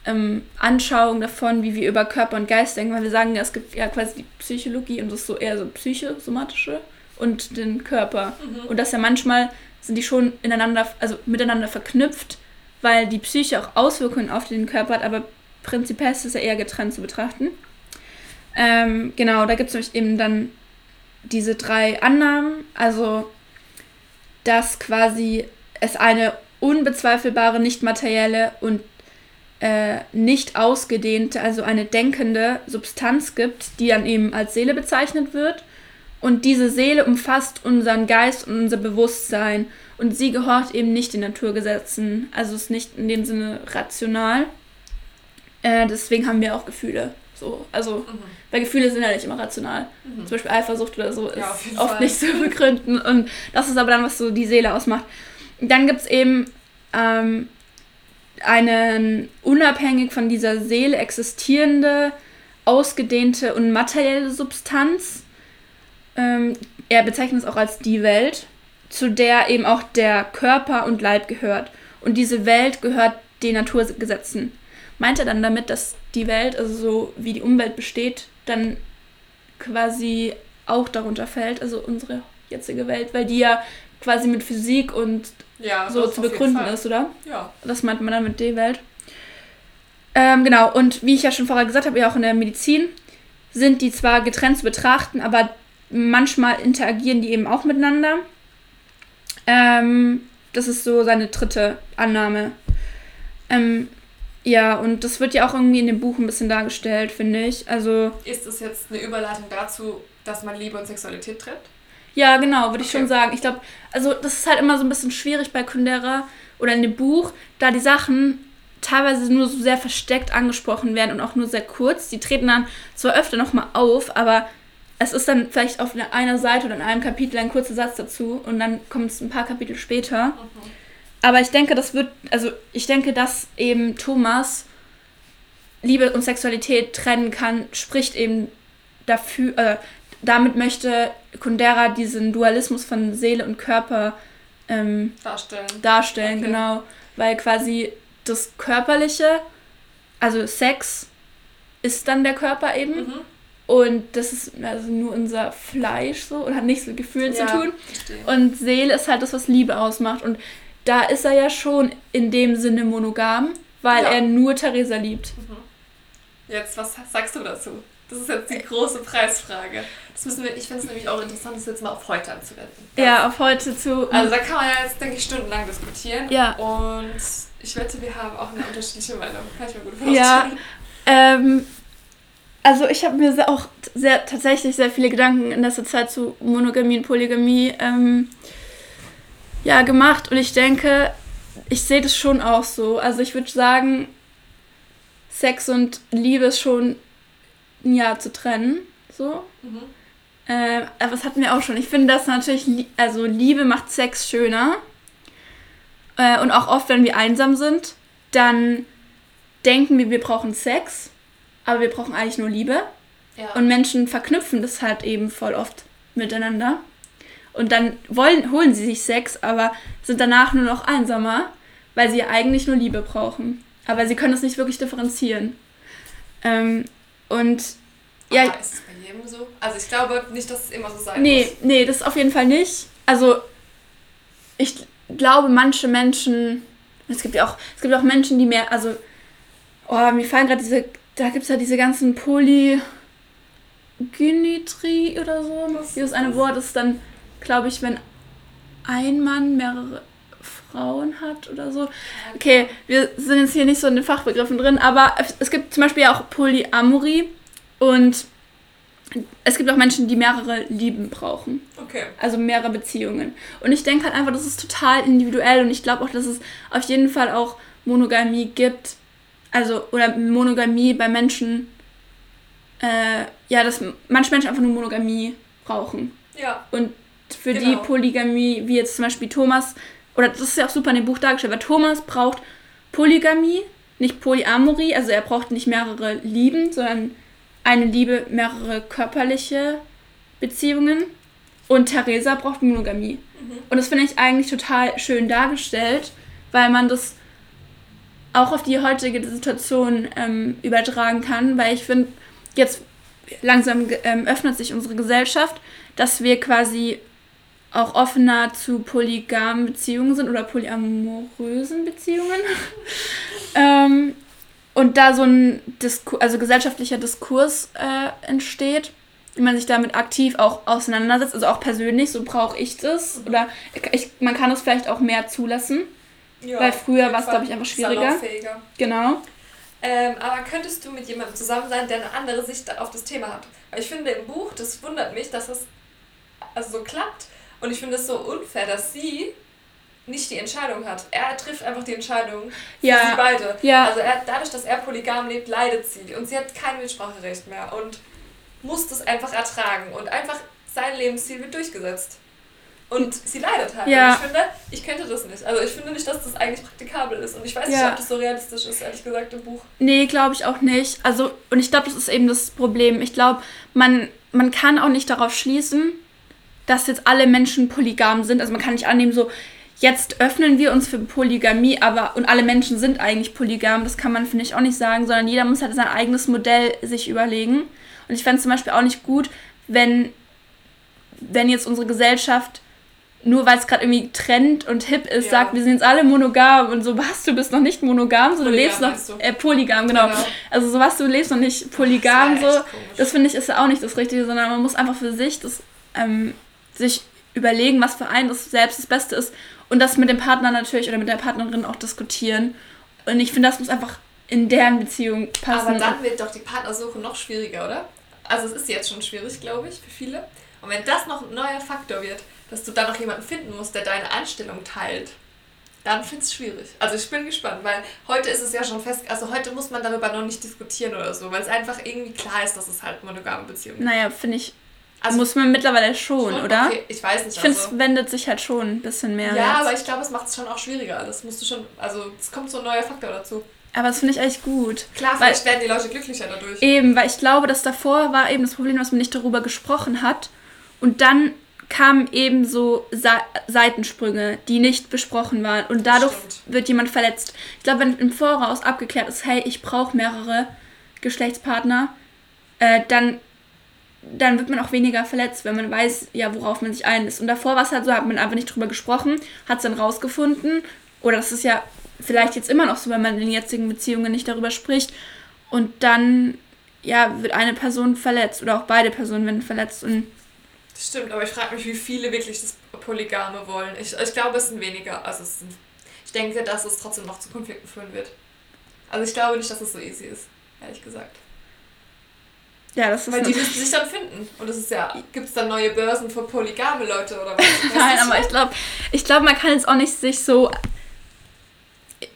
ähm, Anschauung davon, wie wir über Körper und Geist denken, weil wir sagen ja, es gibt ja quasi die Psychologie und das ist so eher so psychosomatische und den Körper. Mhm. Und dass ja manchmal sind die schon ineinander, also miteinander verknüpft, weil die Psyche auch Auswirkungen auf den Körper hat, aber prinzipiell ist es ja eher getrennt zu betrachten. Ähm, genau, da gibt es nämlich eben dann diese drei Annahmen. Also, dass quasi es eine unbezweifelbare, nicht materielle und äh, nicht ausgedehnte, also eine denkende Substanz gibt, die dann eben als Seele bezeichnet wird. Und diese Seele umfasst unseren Geist und unser Bewusstsein. Und sie gehorcht eben nicht den Naturgesetzen. Also ist nicht in dem Sinne rational. Äh, deswegen haben wir auch Gefühle. So, also, mhm. Weil Gefühle sind ja nicht immer rational. Mhm. Zum Beispiel Eifersucht oder so ist ja, oft Fall. nicht zu begründen. Und das ist aber dann, was so die Seele ausmacht. Dann gibt es eben ähm, eine unabhängig von dieser Seele existierende, ausgedehnte und materielle Substanz. Ähm, er bezeichnet es auch als die Welt, zu der eben auch der Körper und Leib gehört. Und diese Welt gehört den Naturgesetzen. Meint er dann damit, dass die Welt, also so wie die Umwelt besteht, dann quasi auch darunter fällt, also unsere jetzige Welt, weil die ja quasi mit Physik und ja, so zu begründen ist, oder? Ja. Das meint man dann mit D-Welt. Ähm, genau, und wie ich ja schon vorher gesagt habe, ja auch in der Medizin, sind die zwar getrennt zu betrachten, aber manchmal interagieren die eben auch miteinander. Ähm, das ist so seine dritte Annahme. Ähm, ja, und das wird ja auch irgendwie in dem Buch ein bisschen dargestellt, finde ich. Also. Ist das jetzt eine Überleitung dazu, dass man Liebe und Sexualität trennt? Ja, genau, würde okay. ich schon sagen. Ich glaube, also das ist halt immer so ein bisschen schwierig bei Kundera oder in dem Buch, da die Sachen teilweise nur so sehr versteckt angesprochen werden und auch nur sehr kurz. Die treten dann zwar öfter nochmal auf, aber es ist dann vielleicht auf einer Seite oder in einem Kapitel ein kurzer Satz dazu und dann kommt es ein paar Kapitel später. Mhm. Aber ich denke, das wird, also ich denke, dass eben Thomas Liebe und Sexualität trennen kann, spricht eben dafür, äh, damit möchte Kundera diesen Dualismus von Seele und Körper ähm, darstellen. Darstellen, okay. genau. Weil quasi das Körperliche, also Sex, ist dann der Körper eben. Mhm. Und das ist also nur unser Fleisch so und hat nichts mit Gefühlen ja, zu tun. Verstehe. Und Seele ist halt das, was Liebe ausmacht. Und da ist er ja schon in dem Sinne monogam, weil ja. er nur Theresa liebt. Mhm. Jetzt, was sagst du dazu? Das ist jetzt die große Preisfrage. Das müssen wir, ich finde es nämlich auch interessant, das jetzt mal auf heute anzuwenden. Ja, auf heute zu. Also da kann man ja jetzt, denke ich, stundenlang diskutieren. Ja. Und ich wette, wir haben auch eine unterschiedliche Meinung. Kann ich mir gut vorstellen. Ja. Ähm, also ich habe mir auch sehr, tatsächlich sehr viele Gedanken in letzter Zeit zu Monogamie und Polygamie ähm, ja, gemacht. Und ich denke, ich sehe das schon auch so. Also ich würde sagen, Sex und Liebe ist schon ein Jahr zu trennen. So. Mhm. Äh, aber das hatten wir auch schon. Ich finde das natürlich, also Liebe macht Sex schöner. Äh, und auch oft, wenn wir einsam sind, dann denken wir, wir brauchen Sex, aber wir brauchen eigentlich nur Liebe. Ja. Und Menschen verknüpfen das halt eben voll oft miteinander. Und dann wollen, holen sie sich Sex, aber sind danach nur noch einsamer, weil sie eigentlich nur Liebe brauchen. Aber sie können es nicht wirklich differenzieren. Ähm, und ja. Aber ist es bei jedem so? Also ich glaube nicht, dass es immer so sein nee, muss. Nee, das auf jeden Fall nicht. Also ich glaube, manche Menschen, es gibt ja auch, es gibt auch Menschen, die mehr, also, oh, mir fallen gerade diese, da gibt es ja diese ganzen Polygynetrie oder so. Was Dieses eine Wort ist dann, glaube ich, wenn ein Mann mehrere Frauen hat oder so. Okay, wir sind jetzt hier nicht so in den Fachbegriffen drin, aber es gibt zum Beispiel auch Polyamorie und es gibt auch Menschen, die mehrere Lieben brauchen. Okay. Also mehrere Beziehungen. Und ich denke halt einfach, das ist total individuell und ich glaube auch, dass es auf jeden Fall auch Monogamie gibt. Also, oder Monogamie bei Menschen, äh, ja, dass manche Menschen einfach nur Monogamie brauchen. Ja. Und für genau. die Polygamie, wie jetzt zum Beispiel Thomas, oder das ist ja auch super in dem Buch dargestellt, weil Thomas braucht Polygamie, nicht Polyamorie, also er braucht nicht mehrere Lieben, sondern eine Liebe, mehrere körperliche Beziehungen. Und Theresa braucht Monogamie. Mhm. Und das finde ich eigentlich total schön dargestellt, weil man das auch auf die heutige Situation ähm, übertragen kann, weil ich finde, jetzt langsam ähm, öffnet sich unsere Gesellschaft, dass wir quasi auch offener zu polygamen Beziehungen sind oder polyamorösen Beziehungen. ähm, und da so ein Disku also gesellschaftlicher Diskurs äh, entsteht, wie man sich damit aktiv auch auseinandersetzt, also auch persönlich, so brauche ich das. Oder ich, man kann es vielleicht auch mehr zulassen. Ja, weil früher war es, glaube ich, einfach schwieriger. Genau. Ähm, aber könntest du mit jemandem zusammen sein, der eine andere Sicht auf das Thema hat? Weil ich finde im Buch, das wundert mich, dass es also so klappt. Und ich finde es so unfair, dass sie nicht die Entscheidung hat. Er trifft einfach die Entscheidung für ja. sie beide. Ja. Also er, dadurch, dass er polygam lebt, leidet sie. Und sie hat kein Mitspracherecht mehr und muss das einfach ertragen. Und einfach sein Lebensziel wird durchgesetzt. Und sie leidet halt. Ja. Und ich finde, ich könnte das nicht. Also ich finde nicht, dass das eigentlich praktikabel ist. Und ich weiß ja. nicht, ob das so realistisch ist, ehrlich gesagt, im Buch. Nee, glaube ich auch nicht. Also, und ich glaube, das ist eben das Problem. Ich glaube, man, man kann auch nicht darauf schließen, dass jetzt alle Menschen polygam sind. Also man kann nicht annehmen, so, jetzt öffnen wir uns für Polygamie, aber und alle Menschen sind eigentlich polygam, das kann man, finde ich, auch nicht sagen, sondern jeder muss halt sein eigenes Modell sich überlegen. Und ich fände es zum Beispiel auch nicht gut, wenn, wenn jetzt unsere Gesellschaft nur weil es gerade irgendwie Trend und hip ist, ja. sagt, wir sind jetzt alle monogam und so, was, du bist noch nicht monogam, so polygam, du lebst noch, äh, polygam, genau. genau. Also so was, du lebst noch nicht polygam, das so, das finde ich ist ja auch nicht das Richtige, sondern man muss einfach für sich das, ähm, sich überlegen, was für einen das selbst das Beste ist und das mit dem Partner natürlich oder mit der Partnerin auch diskutieren. Und ich finde, das muss einfach in deren Beziehung passen. Aber dann wird doch die Partnersuche noch schwieriger, oder? Also es ist jetzt schon schwierig, glaube ich, für viele. Und wenn das noch ein neuer Faktor wird, dass du dann noch jemanden finden musst, der deine Einstellung teilt, dann finde ich es schwierig. Also ich bin gespannt, weil heute ist es ja schon fest, also heute muss man darüber noch nicht diskutieren oder so, weil es einfach irgendwie klar ist, dass es halt monogame Beziehungen gibt. Naja, finde ich also Muss man mittlerweile schon, schon oder? Okay, ich weiß nicht. Ich finde, also. es wendet sich halt schon ein bisschen mehr. Ja, jetzt. aber ich glaube, es macht es schon auch schwieriger. Das musst du schon, also es kommt so ein neuer Faktor dazu. Aber das finde ich echt gut. Klar, vielleicht werden die Leute glücklicher dadurch. Eben, weil ich glaube, dass davor war eben das Problem, dass man nicht darüber gesprochen hat. Und dann kamen eben so Seitensprünge, die nicht besprochen waren. Und dadurch wird jemand verletzt. Ich glaube, wenn im Voraus abgeklärt ist, hey, ich brauche mehrere Geschlechtspartner, äh, dann dann wird man auch weniger verletzt, wenn man weiß, ja, worauf man sich einlässt. Und davor war es halt so, hat man einfach nicht drüber gesprochen, hat es dann rausgefunden. Oder das ist ja vielleicht jetzt immer noch so, wenn man in jetzigen Beziehungen nicht darüber spricht. Und dann, ja, wird eine Person verletzt oder auch beide Personen werden verletzt. Und das stimmt, aber ich frage mich, wie viele wirklich das Polygame wollen. Ich, ich glaube, es sind weniger. Also sind, ich denke, dass es trotzdem noch zu Konflikten führen wird. Also ich glaube nicht, dass es so easy ist, ehrlich gesagt. Ja, das ist Weil die müssen sich dann finden. Und es ist ja, gibt es dann neue Börsen für polygame Leute oder was? Nein, aber ich glaube, ich glaube, man kann jetzt auch nicht sich so.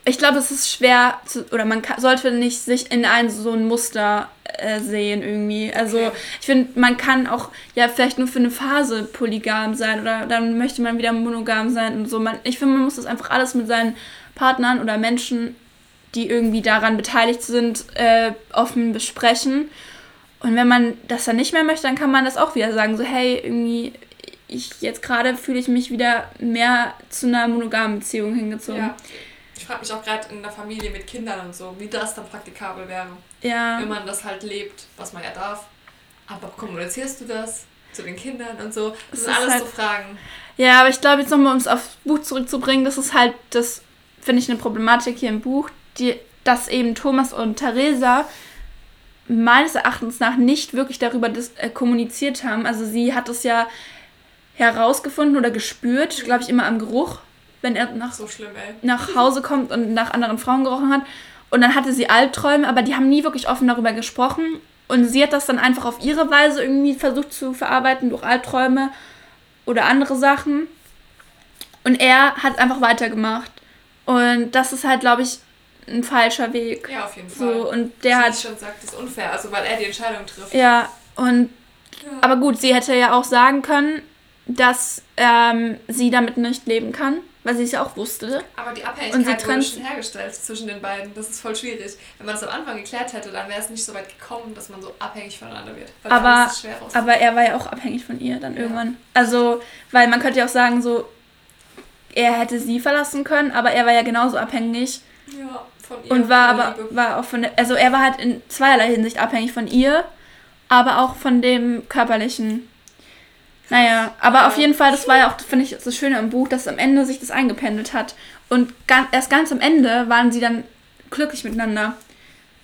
Ich glaube, es ist schwer zu, oder man kann, sollte nicht sich in ein so ein Muster äh, sehen irgendwie. Also okay. ich finde, man kann auch ja vielleicht nur für eine Phase polygam sein oder dann möchte man wieder monogam sein und so. Man, ich finde, man muss das einfach alles mit seinen Partnern oder Menschen, die irgendwie daran beteiligt sind, äh, offen besprechen und wenn man das dann nicht mehr möchte, dann kann man das auch wieder sagen, so hey, irgendwie, ich jetzt gerade fühle ich mich wieder mehr zu einer monogamen Beziehung hingezogen. Ja. Ich frage mich auch gerade in der Familie mit Kindern und so, wie das dann praktikabel wäre. Ja. Wenn man das halt lebt, was man ja darf. Aber kommunizierst du das zu den Kindern und so? Das, das sind alles halt, so Fragen. Ja, aber ich glaube, jetzt nochmal, um es aufs Buch zurückzubringen, das ist halt, das finde ich eine Problematik hier im Buch, die, dass eben Thomas und Theresa meines Erachtens nach nicht wirklich darüber dis- äh, kommuniziert haben. Also sie hat es ja herausgefunden oder gespürt, glaube ich, immer am Geruch, wenn er nach, so schlimm, nach Hause kommt und nach anderen Frauen gerochen hat. Und dann hatte sie Albträume, aber die haben nie wirklich offen darüber gesprochen. Und sie hat das dann einfach auf ihre Weise irgendwie versucht zu verarbeiten durch Albträume oder andere Sachen. Und er hat einfach weitergemacht. Und das ist halt, glaube ich, ein falscher Weg. Ja, auf jeden Fall. So, und der Wie hat. schon sagt, ist unfair, also weil er die Entscheidung trifft. Ja, und. Ja. Aber gut, sie hätte ja auch sagen können, dass ähm, sie damit nicht leben kann, weil sie es ja auch wusste. Aber die Abhängigkeit und sie trennt, wurde schon hergestellt zwischen den beiden. Das ist voll schwierig. Wenn man das am Anfang geklärt hätte, dann wäre es nicht so weit gekommen, dass man so abhängig voneinander wird. aber, aber er war ja auch abhängig von ihr dann ja. irgendwann. Also, weil man könnte ja auch sagen, so, er hätte sie verlassen können, aber er war ja genauso abhängig. Ja. Von ihr. Und war aber war auch von der, also er war halt in zweierlei Hinsicht abhängig von ihr, aber auch von dem körperlichen. Naja, aber auf jeden Fall, das war ja auch, finde ich, das Schöne im Buch, dass am Ende sich das eingependelt hat. Und ganz, erst ganz am Ende waren sie dann glücklich miteinander.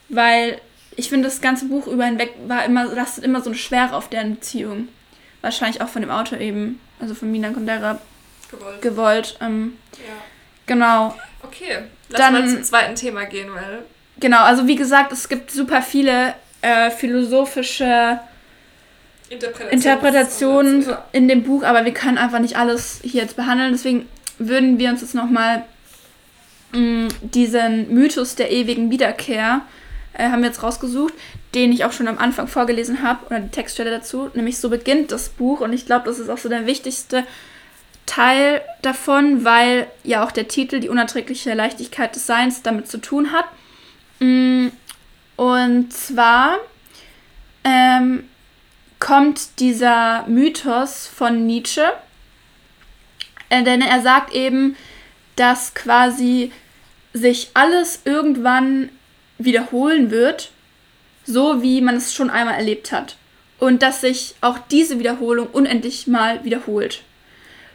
weil ich finde, das ganze Buch über hinweg war immer, lastet immer so eine Schwere auf deren Beziehung. Wahrscheinlich auch von dem Autor eben, also von Milan Kundera gewollt. gewollt ähm, ja. Genau. Okay, lass Dann, mal zum zweiten Thema gehen, weil. Genau, also wie gesagt, es gibt super viele äh, philosophische Interpretationen, Interpretationen ja. in dem Buch, aber wir können einfach nicht alles hier jetzt behandeln. Deswegen würden wir uns jetzt nochmal mm, diesen Mythos der ewigen Wiederkehr äh, haben wir jetzt rausgesucht, den ich auch schon am Anfang vorgelesen habe, oder die Textstelle dazu. Nämlich so beginnt das Buch und ich glaube, das ist auch so der wichtigste Teil davon, weil ja auch der Titel Die unerträgliche Leichtigkeit des Seins damit zu tun hat. Mm, und zwar ähm, kommt dieser Mythos von Nietzsche, äh, denn er sagt eben, dass quasi sich alles irgendwann wiederholen wird, so wie man es schon einmal erlebt hat. Und dass sich auch diese Wiederholung unendlich mal wiederholt.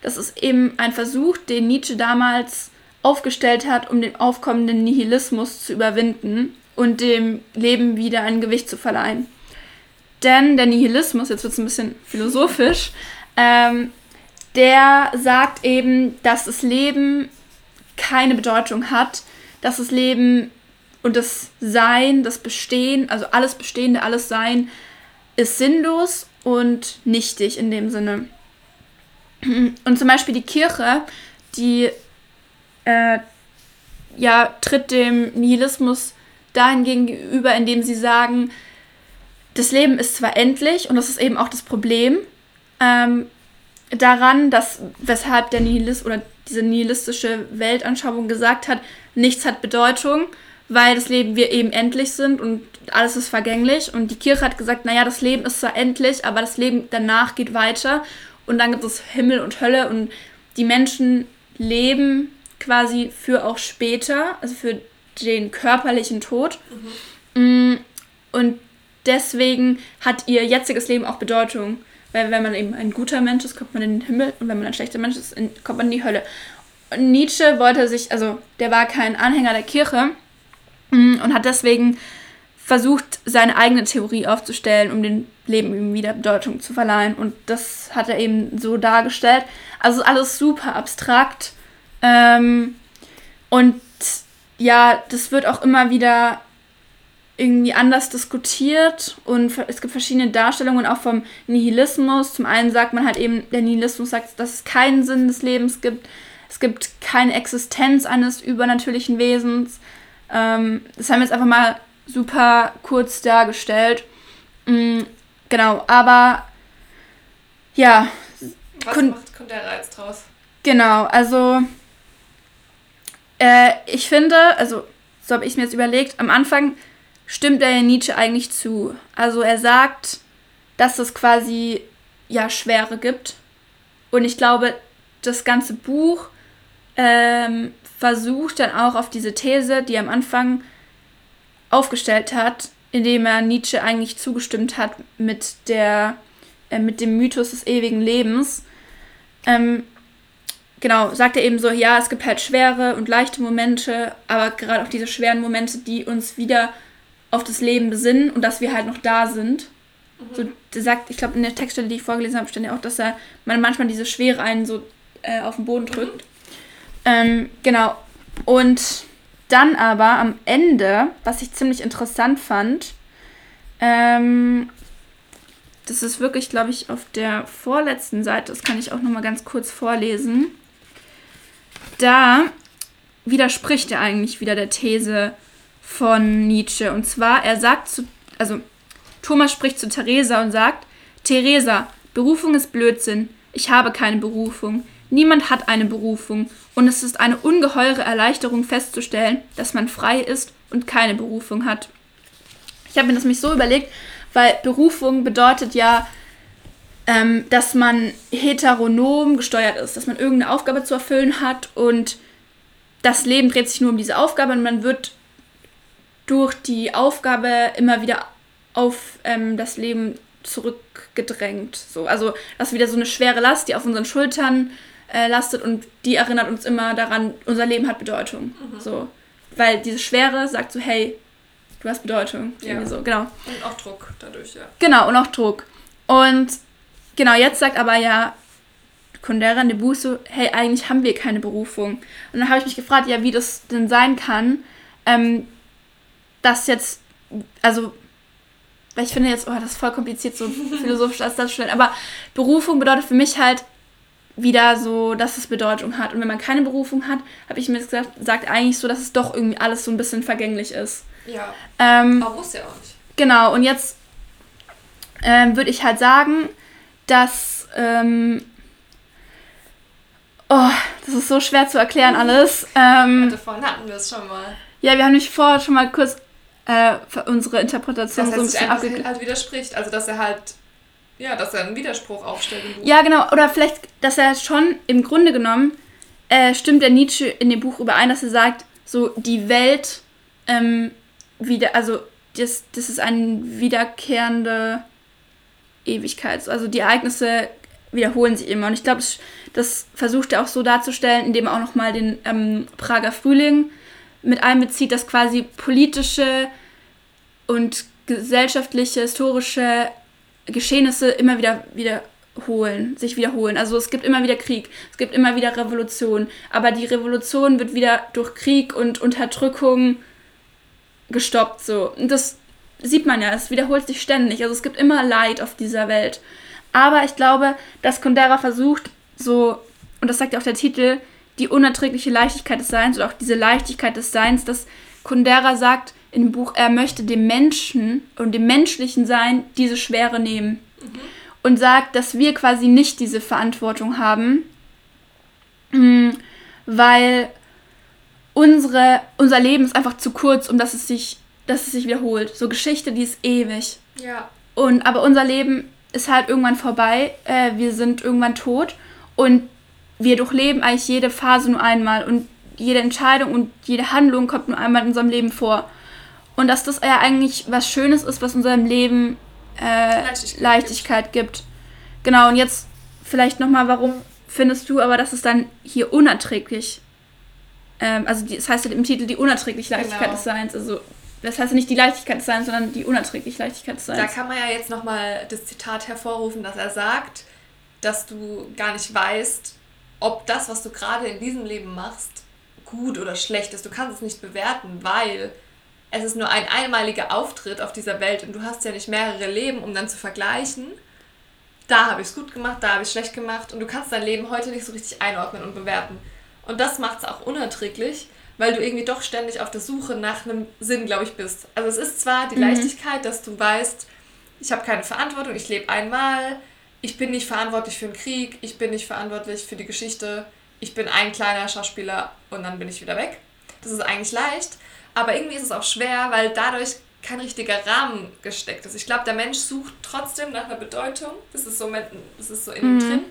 Das ist eben ein Versuch, den Nietzsche damals aufgestellt hat, um den aufkommenden Nihilismus zu überwinden und dem Leben wieder ein Gewicht zu verleihen. Denn der Nihilismus, jetzt wird es ein bisschen philosophisch, ähm, der sagt eben, dass das Leben keine Bedeutung hat, dass das Leben und das Sein, das Bestehen, also alles Bestehende, alles Sein, ist sinnlos und nichtig in dem Sinne. Und zum Beispiel die Kirche, die äh, ja, tritt dem Nihilismus dahin gegenüber, indem sie sagen, das Leben ist zwar endlich und das ist eben auch das Problem ähm, daran, dass weshalb der Nihilist oder diese nihilistische Weltanschauung gesagt hat, nichts hat Bedeutung, weil das Leben wir eben endlich sind und alles ist vergänglich. Und die Kirche hat gesagt, naja, das Leben ist zwar endlich, aber das Leben danach geht weiter und dann gibt es Himmel und Hölle und die Menschen leben quasi für auch später, also für den körperlichen Tod. Mhm. Und deswegen hat ihr jetziges Leben auch Bedeutung. Weil wenn man eben ein guter Mensch ist, kommt man in den Himmel und wenn man ein schlechter Mensch ist, kommt man in die Hölle. Und Nietzsche wollte sich, also der war kein Anhänger der Kirche mm, und hat deswegen versucht, seine eigene Theorie aufzustellen, um dem Leben eben wieder Bedeutung zu verleihen. Und das hat er eben so dargestellt. Also alles super abstrakt. Ähm, und ja, das wird auch immer wieder irgendwie anders diskutiert und es gibt verschiedene Darstellungen auch vom Nihilismus. Zum einen sagt man halt eben, der Nihilismus sagt, dass es keinen Sinn des Lebens gibt. Es gibt keine Existenz eines übernatürlichen Wesens. Ähm, das haben wir jetzt einfach mal super kurz dargestellt. Mhm, genau, aber ja. Was Kun macht, kommt der Reiz draus? Genau, also äh, ich finde, also so habe ich mir jetzt überlegt, am Anfang stimmt er ja Nietzsche eigentlich zu. Also er sagt, dass es quasi ja Schwere gibt. Und ich glaube, das ganze Buch ähm, versucht dann auch auf diese These, die am Anfang aufgestellt hat, indem er Nietzsche eigentlich zugestimmt hat mit, der, äh, mit dem Mythos des ewigen Lebens. Ähm, genau, sagt er eben so, ja, es gibt halt schwere und leichte Momente, aber gerade auch diese schweren Momente, die uns wieder auf das Leben besinnen und dass wir halt noch da sind. Mhm. So, der sagt, ich glaube, in der Textstelle, die ich vorgelesen habe, stand ja auch, dass er man manchmal diese Schwere einen so äh, auf den Boden drückt. Mhm. Ähm, genau. Und dann aber am Ende, was ich ziemlich interessant fand, ähm, das ist wirklich, glaube ich, auf der vorletzten Seite, das kann ich auch nochmal ganz kurz vorlesen. Da widerspricht er eigentlich wieder der These von Nietzsche. Und zwar, er sagt zu, also Thomas spricht zu Theresa und sagt, Theresa, Berufung ist Blödsinn. Ich habe keine Berufung. Niemand hat eine Berufung und es ist eine ungeheure Erleichterung festzustellen, dass man frei ist und keine Berufung hat. Ich habe mir das mich so überlegt, weil Berufung bedeutet ja, ähm, dass man heteronom gesteuert ist, dass man irgendeine Aufgabe zu erfüllen hat und das Leben dreht sich nur um diese Aufgabe und man wird durch die Aufgabe immer wieder auf ähm, das Leben zurückgedrängt. So, also das ist wieder so eine schwere Last, die auf unseren Schultern äh, lastet und die erinnert uns immer daran, unser Leben hat Bedeutung. Mhm. So. Weil diese Schwere sagt so, hey, du hast Bedeutung. Ja. So, genau. Und auch Druck dadurch, ja. Genau, und auch Druck. Und genau, jetzt sagt aber ja Kundera Nebu so, hey, eigentlich haben wir keine Berufung. Und dann habe ich mich gefragt, ja, wie das denn sein kann, ähm, dass jetzt, also, weil ich finde jetzt, oh, das ist voll kompliziert, so philosophisch als das stellen, aber Berufung bedeutet für mich halt wieder so, dass es Bedeutung hat. Und wenn man keine Berufung hat, habe ich mir gesagt, sagt eigentlich so, dass es doch irgendwie alles so ein bisschen vergänglich ist. Ja. Ähm, Aber muss ja auch nicht. Genau, und jetzt ähm, würde ich halt sagen, dass. Ähm, oh, das ist so schwer zu erklären alles. Ähm, Warte, vorhin hatten wir es schon mal. ja, wir haben nämlich vorher schon mal kurz äh, unsere Interpretation Dass so ein bisschen abgeglichen. halt widerspricht. Also, dass er halt, ja, dass er einen Widerspruch aufstellt. Ja, genau. Oder vielleicht, dass er schon im Grunde genommen äh, stimmt der Nietzsche in dem Buch überein, dass er sagt, so die Welt ähm, wieder, also das, das ist eine wiederkehrende Ewigkeit. Also die Ereignisse wiederholen sich immer. Und ich glaube, das, das versucht er auch so darzustellen, indem er auch nochmal den ähm, Prager Frühling mit einbezieht, dass quasi politische und gesellschaftliche, historische Geschehnisse immer wieder wiederholen, sich wiederholen. Also es gibt immer wieder Krieg, es gibt immer wieder Revolution, aber die Revolution wird wieder durch Krieg und Unterdrückung gestoppt so. Und das sieht man ja, es wiederholt sich ständig. Also es gibt immer Leid auf dieser Welt. Aber ich glaube, dass Kundera versucht, so, und das sagt ja auch der Titel, die unerträgliche Leichtigkeit des Seins oder auch diese Leichtigkeit des Seins, dass Kundera sagt in dem Buch, er möchte dem Menschen und dem menschlichen Sein diese Schwere nehmen. Und sagt, dass wir quasi nicht diese Verantwortung haben, mm, weil unsere, unser Leben ist einfach zu kurz, um dass es sich, dass es sich wiederholt. So Geschichte, die ist ewig. Ja. Und aber unser Leben ist halt irgendwann vorbei. Äh, wir sind irgendwann tot und wir durchleben eigentlich jede Phase nur einmal und jede Entscheidung und jede Handlung kommt nur einmal in unserem Leben vor. Und dass das ja eigentlich was Schönes ist, was unserem Leben äh, Leichtigkeit Leichtigkeit, gibt. Genau, und jetzt vielleicht nochmal, warum findest du aber, dass es dann hier unerträglich, ähm, also die, das heißt ja im Titel die unerträgliche Leichtigkeit Genau. des Seins, also das heißt nicht die Leichtigkeit des Seins, sondern die unerträgliche Leichtigkeit des Da Seins. kann man ja jetzt nochmal das Zitat hervorrufen, dass er sagt, dass du gar nicht weißt, ob das, was du gerade in diesem Leben machst, gut oder schlecht ist. Du kannst es nicht bewerten, weil es ist nur ein einmaliger Auftritt auf dieser Welt und du hast ja nicht mehrere Leben, um dann zu vergleichen. Da habe ich es gut gemacht, da habe ich es schlecht gemacht und du kannst dein Leben heute nicht so richtig einordnen und bewerten. Und das macht es auch unerträglich, weil du irgendwie doch ständig auf der Suche nach einem Sinn, glaube ich, bist. Also es ist zwar die Leichtigkeit, dass du weißt, ich habe keine Verantwortung, ich lebe einmal, ich bin nicht verantwortlich für den Krieg, ich bin nicht verantwortlich für die Geschichte, ich bin ein kleiner Schauspieler und dann bin ich wieder weg. Das ist eigentlich leicht, aber irgendwie ist es auch schwer, weil dadurch kein richtiger Rahmen gesteckt ist. Ich glaube, der Mensch sucht trotzdem nach einer Bedeutung. Das ist so, mit, das ist so in ihm drin.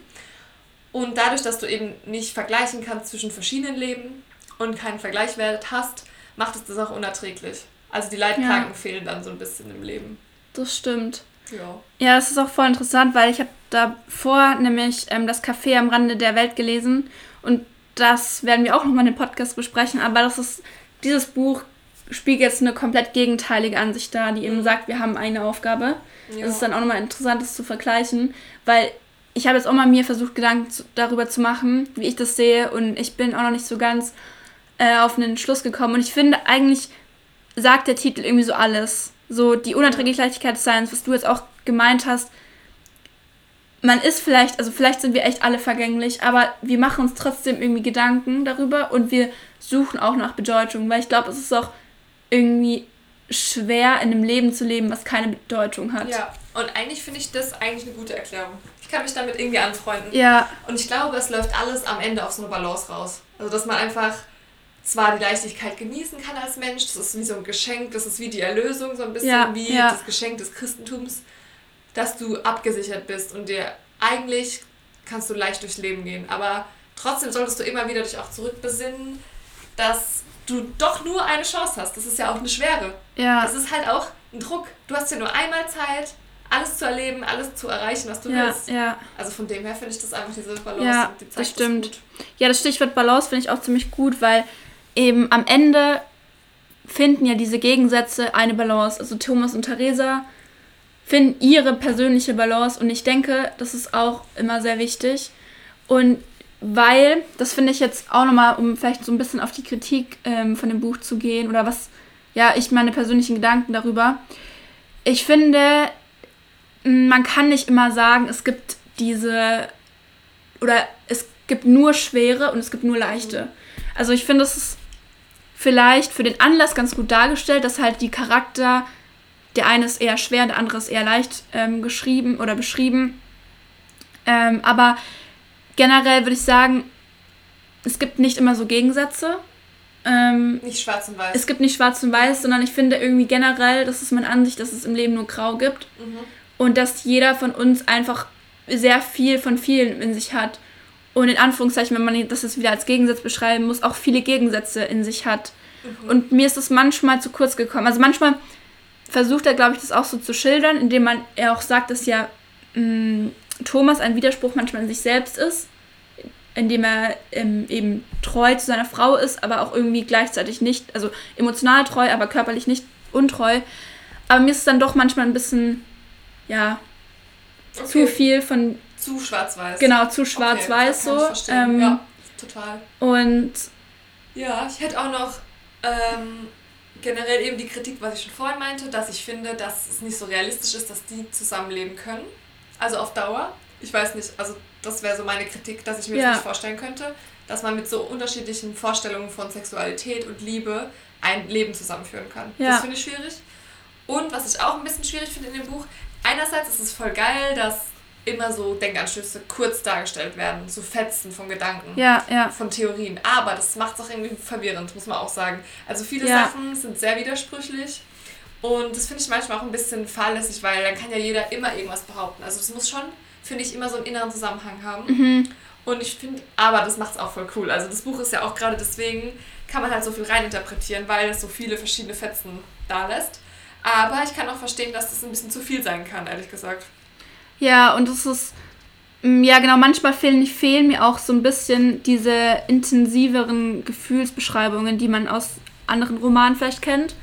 Und dadurch, dass du eben nicht vergleichen kannst zwischen verschiedenen Leben und keinen Vergleichswert hast, macht es das auch unerträglich. Also die Leitplanken Ja. fehlen dann so ein bisschen im Leben. Das stimmt. Ja. Ja, das ist auch voll interessant, weil ich habe davor nämlich ähm, das Café am Rande der Welt gelesen und das werden wir auch nochmal in dem Podcast besprechen, aber das ist, dieses Buch spiegelt jetzt eine komplett gegenteilige Ansicht dar, die eben sagt, wir haben eine Aufgabe. Ja. Es ist dann auch nochmal interessant, das zu vergleichen, weil ich habe jetzt auch mal mir versucht, Gedanken zu, darüber zu machen, wie ich das sehe und ich bin auch noch nicht so ganz äh, auf einen Schluss gekommen und ich finde eigentlich sagt der Titel irgendwie so alles. So die unerträgliche Leichtigkeit des Seins, was du jetzt auch gemeint hast. Man ist vielleicht, also vielleicht sind wir echt alle vergänglich, aber wir machen uns trotzdem irgendwie Gedanken darüber und wir suchen auch nach Bedeutung, weil ich glaube, es ist auch irgendwie schwer in einem Leben zu leben, was keine Bedeutung hat. Ja, und eigentlich finde ich das eigentlich eine gute Erklärung. Ich kann mich damit irgendwie anfreunden. Ja, Und ich glaube, es läuft alles am Ende auf so eine Balance raus. Also, dass man einfach zwar die Leichtigkeit genießen kann als Mensch, das ist wie so ein Geschenk, das ist wie die Erlösung, so ein bisschen Ja, wie ja. das Geschenk des Christentums, dass du abgesichert bist und dir eigentlich kannst du leicht durchs Leben gehen. Aber trotzdem solltest du immer wieder dich auch zurückbesinnen, dass du doch nur eine Chance hast. Das ist ja auch eine Schwere. ja, Das ist halt auch ein Druck. Du hast ja nur einmal Zeit, alles zu erleben, alles zu erreichen, was du ja, willst. ja. Also von dem her finde ich das einfach diese Balance Ja, die das zeigt stimmt. gut. Ja, das Stichwort Balance finde ich auch ziemlich gut, weil eben am Ende finden ja diese Gegensätze eine Balance. Also Thomas und Theresa finden ihre persönliche Balance und ich denke, das ist auch immer sehr wichtig. Und weil, das finde ich jetzt auch nochmal, um vielleicht so ein bisschen auf die Kritik ähm, von dem Buch zu gehen oder was, ja, ich meine persönlichen Gedanken darüber. Ich finde, man kann nicht immer sagen, es gibt diese oder es gibt nur schwere und es gibt nur leichte. Also ich finde, es ist vielleicht für den Anlass ganz gut dargestellt, dass halt die Charakter, der eine ist eher schwer, der andere ist eher leicht ähm, geschrieben oder beschrieben. Ähm, aber generell würde ich sagen, es gibt nicht immer so Gegensätze. Ähm, nicht schwarz und weiß. Es gibt nicht schwarz und weiß, sondern ich finde irgendwie generell, das ist meine Ansicht, dass es im Leben nur grau gibt. Mhm. Und dass jeder von uns einfach sehr viel von vielen in sich hat. Und in Anführungszeichen, wenn man das jetzt wieder als Gegensatz beschreiben muss, auch viele Gegensätze in sich hat. Mhm. Und mir ist das manchmal zu kurz gekommen. Also manchmal versucht er, glaube ich, das auch so zu schildern, indem man er auch sagt, dass ja mh, mm, Thomas ein Widerspruch manchmal in sich selbst ist, indem er ähm, eben treu zu seiner Frau ist, aber auch irgendwie gleichzeitig nicht, also emotional treu, aber körperlich nicht untreu. Aber mir ist es dann doch manchmal ein bisschen, ja, okay. zu viel von. Zu schwarz-weiß. Genau, zu schwarz-weiß okay, so. Ähm, ja, total. Und. Ja, ich hätte auch noch ähm, generell eben die Kritik, was ich schon vorhin meinte, dass ich finde, dass es nicht so realistisch ist, dass die zusammenleben können. Also auf Dauer. Ich weiß nicht, also das wäre so meine Kritik, dass ich mir ja. das nicht vorstellen könnte, dass man mit so unterschiedlichen Vorstellungen von Sexualität und Liebe ein Leben zusammenführen kann. Ja. Das finde ich schwierig. Und was ich auch ein bisschen schwierig finde in dem Buch, einerseits ist es voll geil, dass immer so Denkanstöße kurz dargestellt werden, so Fetzen von Gedanken, ja, ja. von Theorien. Aber das macht es auch irgendwie verwirrend, muss man auch sagen. Also viele. Sachen sind sehr widersprüchlich und das finde ich manchmal auch ein bisschen fahrlässig, weil dann kann ja jeder immer irgendwas behaupten. Also es muss schon, finde ich, immer so einen inneren Zusammenhang haben. Mhm. Und ich finde, aber das macht es auch voll cool. Also das Buch ist ja auch gerade deswegen, kann man halt so viel reininterpretieren, weil es so viele verschiedene Fetzen da lässt. Aber ich kann auch verstehen, dass das ein bisschen zu viel sein kann, ehrlich gesagt. Ja, und es ist, mm, ja genau, manchmal fehlen, fehlen mir auch so ein bisschen diese intensiveren Gefühlsbeschreibungen, die man aus anderen Romanen vielleicht kennt.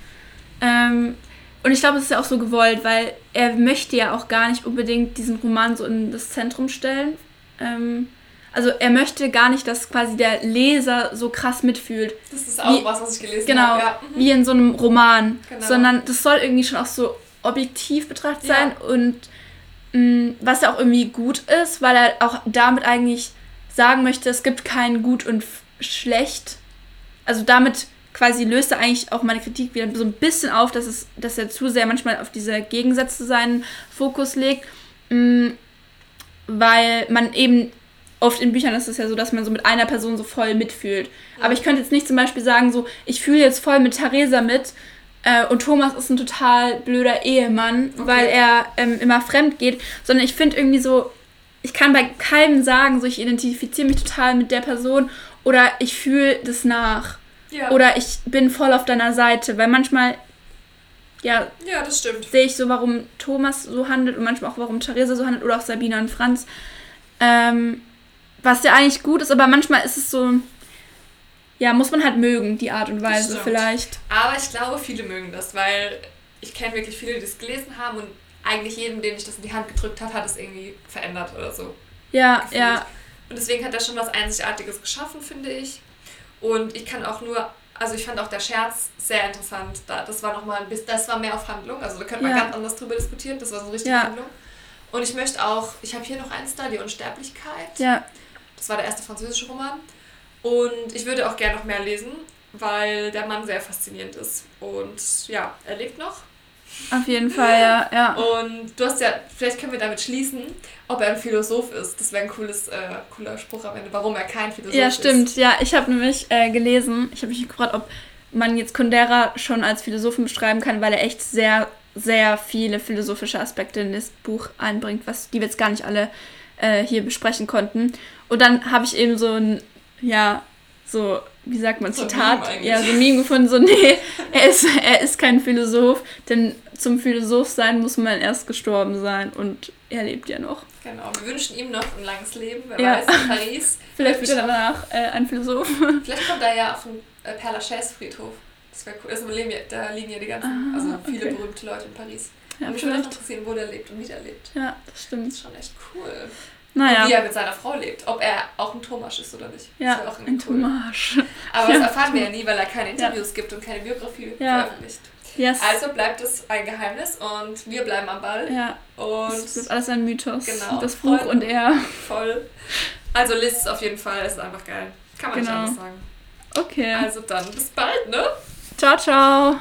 Ähm, und ich glaube, es ist ja auch so gewollt, weil er möchte ja auch gar nicht unbedingt diesen Roman so in das Zentrum stellen. Ähm, also er möchte gar nicht, dass quasi der Leser so krass mitfühlt. Das ist auch wie, was, was ich gelesen genau, habe. Genau, ja. wie in so einem Roman. Genau. Sondern das soll irgendwie schon auch so objektiv betrachtet ja. sein und mh, mm, was ja auch irgendwie gut ist, weil er auch damit eigentlich sagen möchte, es gibt kein gut und schlecht. Also damit quasi löst er eigentlich auch meine Kritik wieder so ein bisschen auf, dass, es, dass er zu sehr manchmal auf diese Gegensätze seinen Fokus legt, mm, weil man eben oft in Büchern ist es ja so, dass man so mit einer Person so voll mitfühlt. Ja. Aber ich könnte jetzt nicht zum Beispiel sagen, so, ich fühle jetzt voll mit Theresa mit äh, und Thomas ist ein total blöder Ehemann, okay. weil er ähm, immer fremd geht, sondern ich finde irgendwie so, ich kann bei keinem sagen, so, ich identifiziere mich total mit der Person oder ich fühle das nach. Ja. Oder ich bin voll auf deiner Seite, weil manchmal ja, ja, das stimmt. Sehe ich so, warum Thomas so handelt und manchmal auch, warum Theresa so handelt oder auch Sabina und Franz. Ähm, was ja eigentlich gut ist, aber manchmal ist es so, ja, muss man halt mögen, die Art und Weise vielleicht. Aber ich glaube, viele mögen das, weil ich kenne wirklich viele, die das gelesen haben und eigentlich jedem, den ich das in die Hand gedrückt hat, hat es irgendwie verändert oder so. Ja, gefühlt. ja. Und deswegen hat er schon was Einzigartiges geschaffen, finde ich. Und ich kann auch nur, also ich fand auch der Scherz sehr interessant. Das war noch mal ein bisschen, das war mehr auf Handlung. Also da könnte man ja. ganz anders drüber diskutieren. Das war so richtig ja. Handlung. Und ich möchte auch, ich habe hier noch eins da, die Unsterblichkeit. Ja. Das war der erste französische Roman. Und ich würde auch gerne noch mehr lesen, weil der Mann sehr faszinierend ist. Und ja, er lebt noch. Auf jeden Fall, ja. ja. Und du hast ja, vielleicht können wir damit schließen, ob er ein Philosoph ist. Das wäre ein cooles, äh, cooler Spruch am Ende, warum er kein Philosoph ist. Ja, stimmt. Ist. Ja, ich habe nämlich äh, gelesen, ich habe mich gefragt, ob man jetzt Kundera schon als Philosophen beschreiben kann, weil er echt sehr, sehr viele philosophische Aspekte in das Buch einbringt, was die wir jetzt gar nicht alle äh, hier besprechen konnten. Und dann habe ich eben so ein, ja, so, wie sagt man, Zitat, ja, so ein Meme gefunden, so, nee, er ist, er ist kein Philosoph, denn zum Philosoph sein muss man erst gestorben sein und er lebt ja noch. Genau, wir wünschen ihm noch ein langes Leben, wer ja. weiß, in Paris. Vielleicht wird er danach äh, ein Philosoph. Vielleicht kommt er ja auf den äh, Père Lachaise Friedhof. Das wäre cool. Also, da liegen ja die ganzen, Ah, also viele okay. berühmte Leute in Paris. Ja, und mich würde auch interessieren, wo der lebt und wie der lebt. Ja, das stimmt. Das ist schon echt cool. Naja. Und wie er mit seiner Frau lebt. Ob er auch ein Thomas ist oder nicht. Ja, das auch ein cool. Thomas. Aber Ja, das erfahren wir ja nie, weil er keine Interviews gibt und keine Biografie Ja. veröffentlicht. Yes. Also bleibt es ein Geheimnis und wir bleiben am Ball. ja, Und das ist alles ein Mythos. Genau. Das Buch Freunde. und er. voll. Also lest es auf jeden Fall, es ist einfach geil. Kann man Genau. nicht anders sagen. Okay. Also dann, bis bald, ne? ciao, ciao.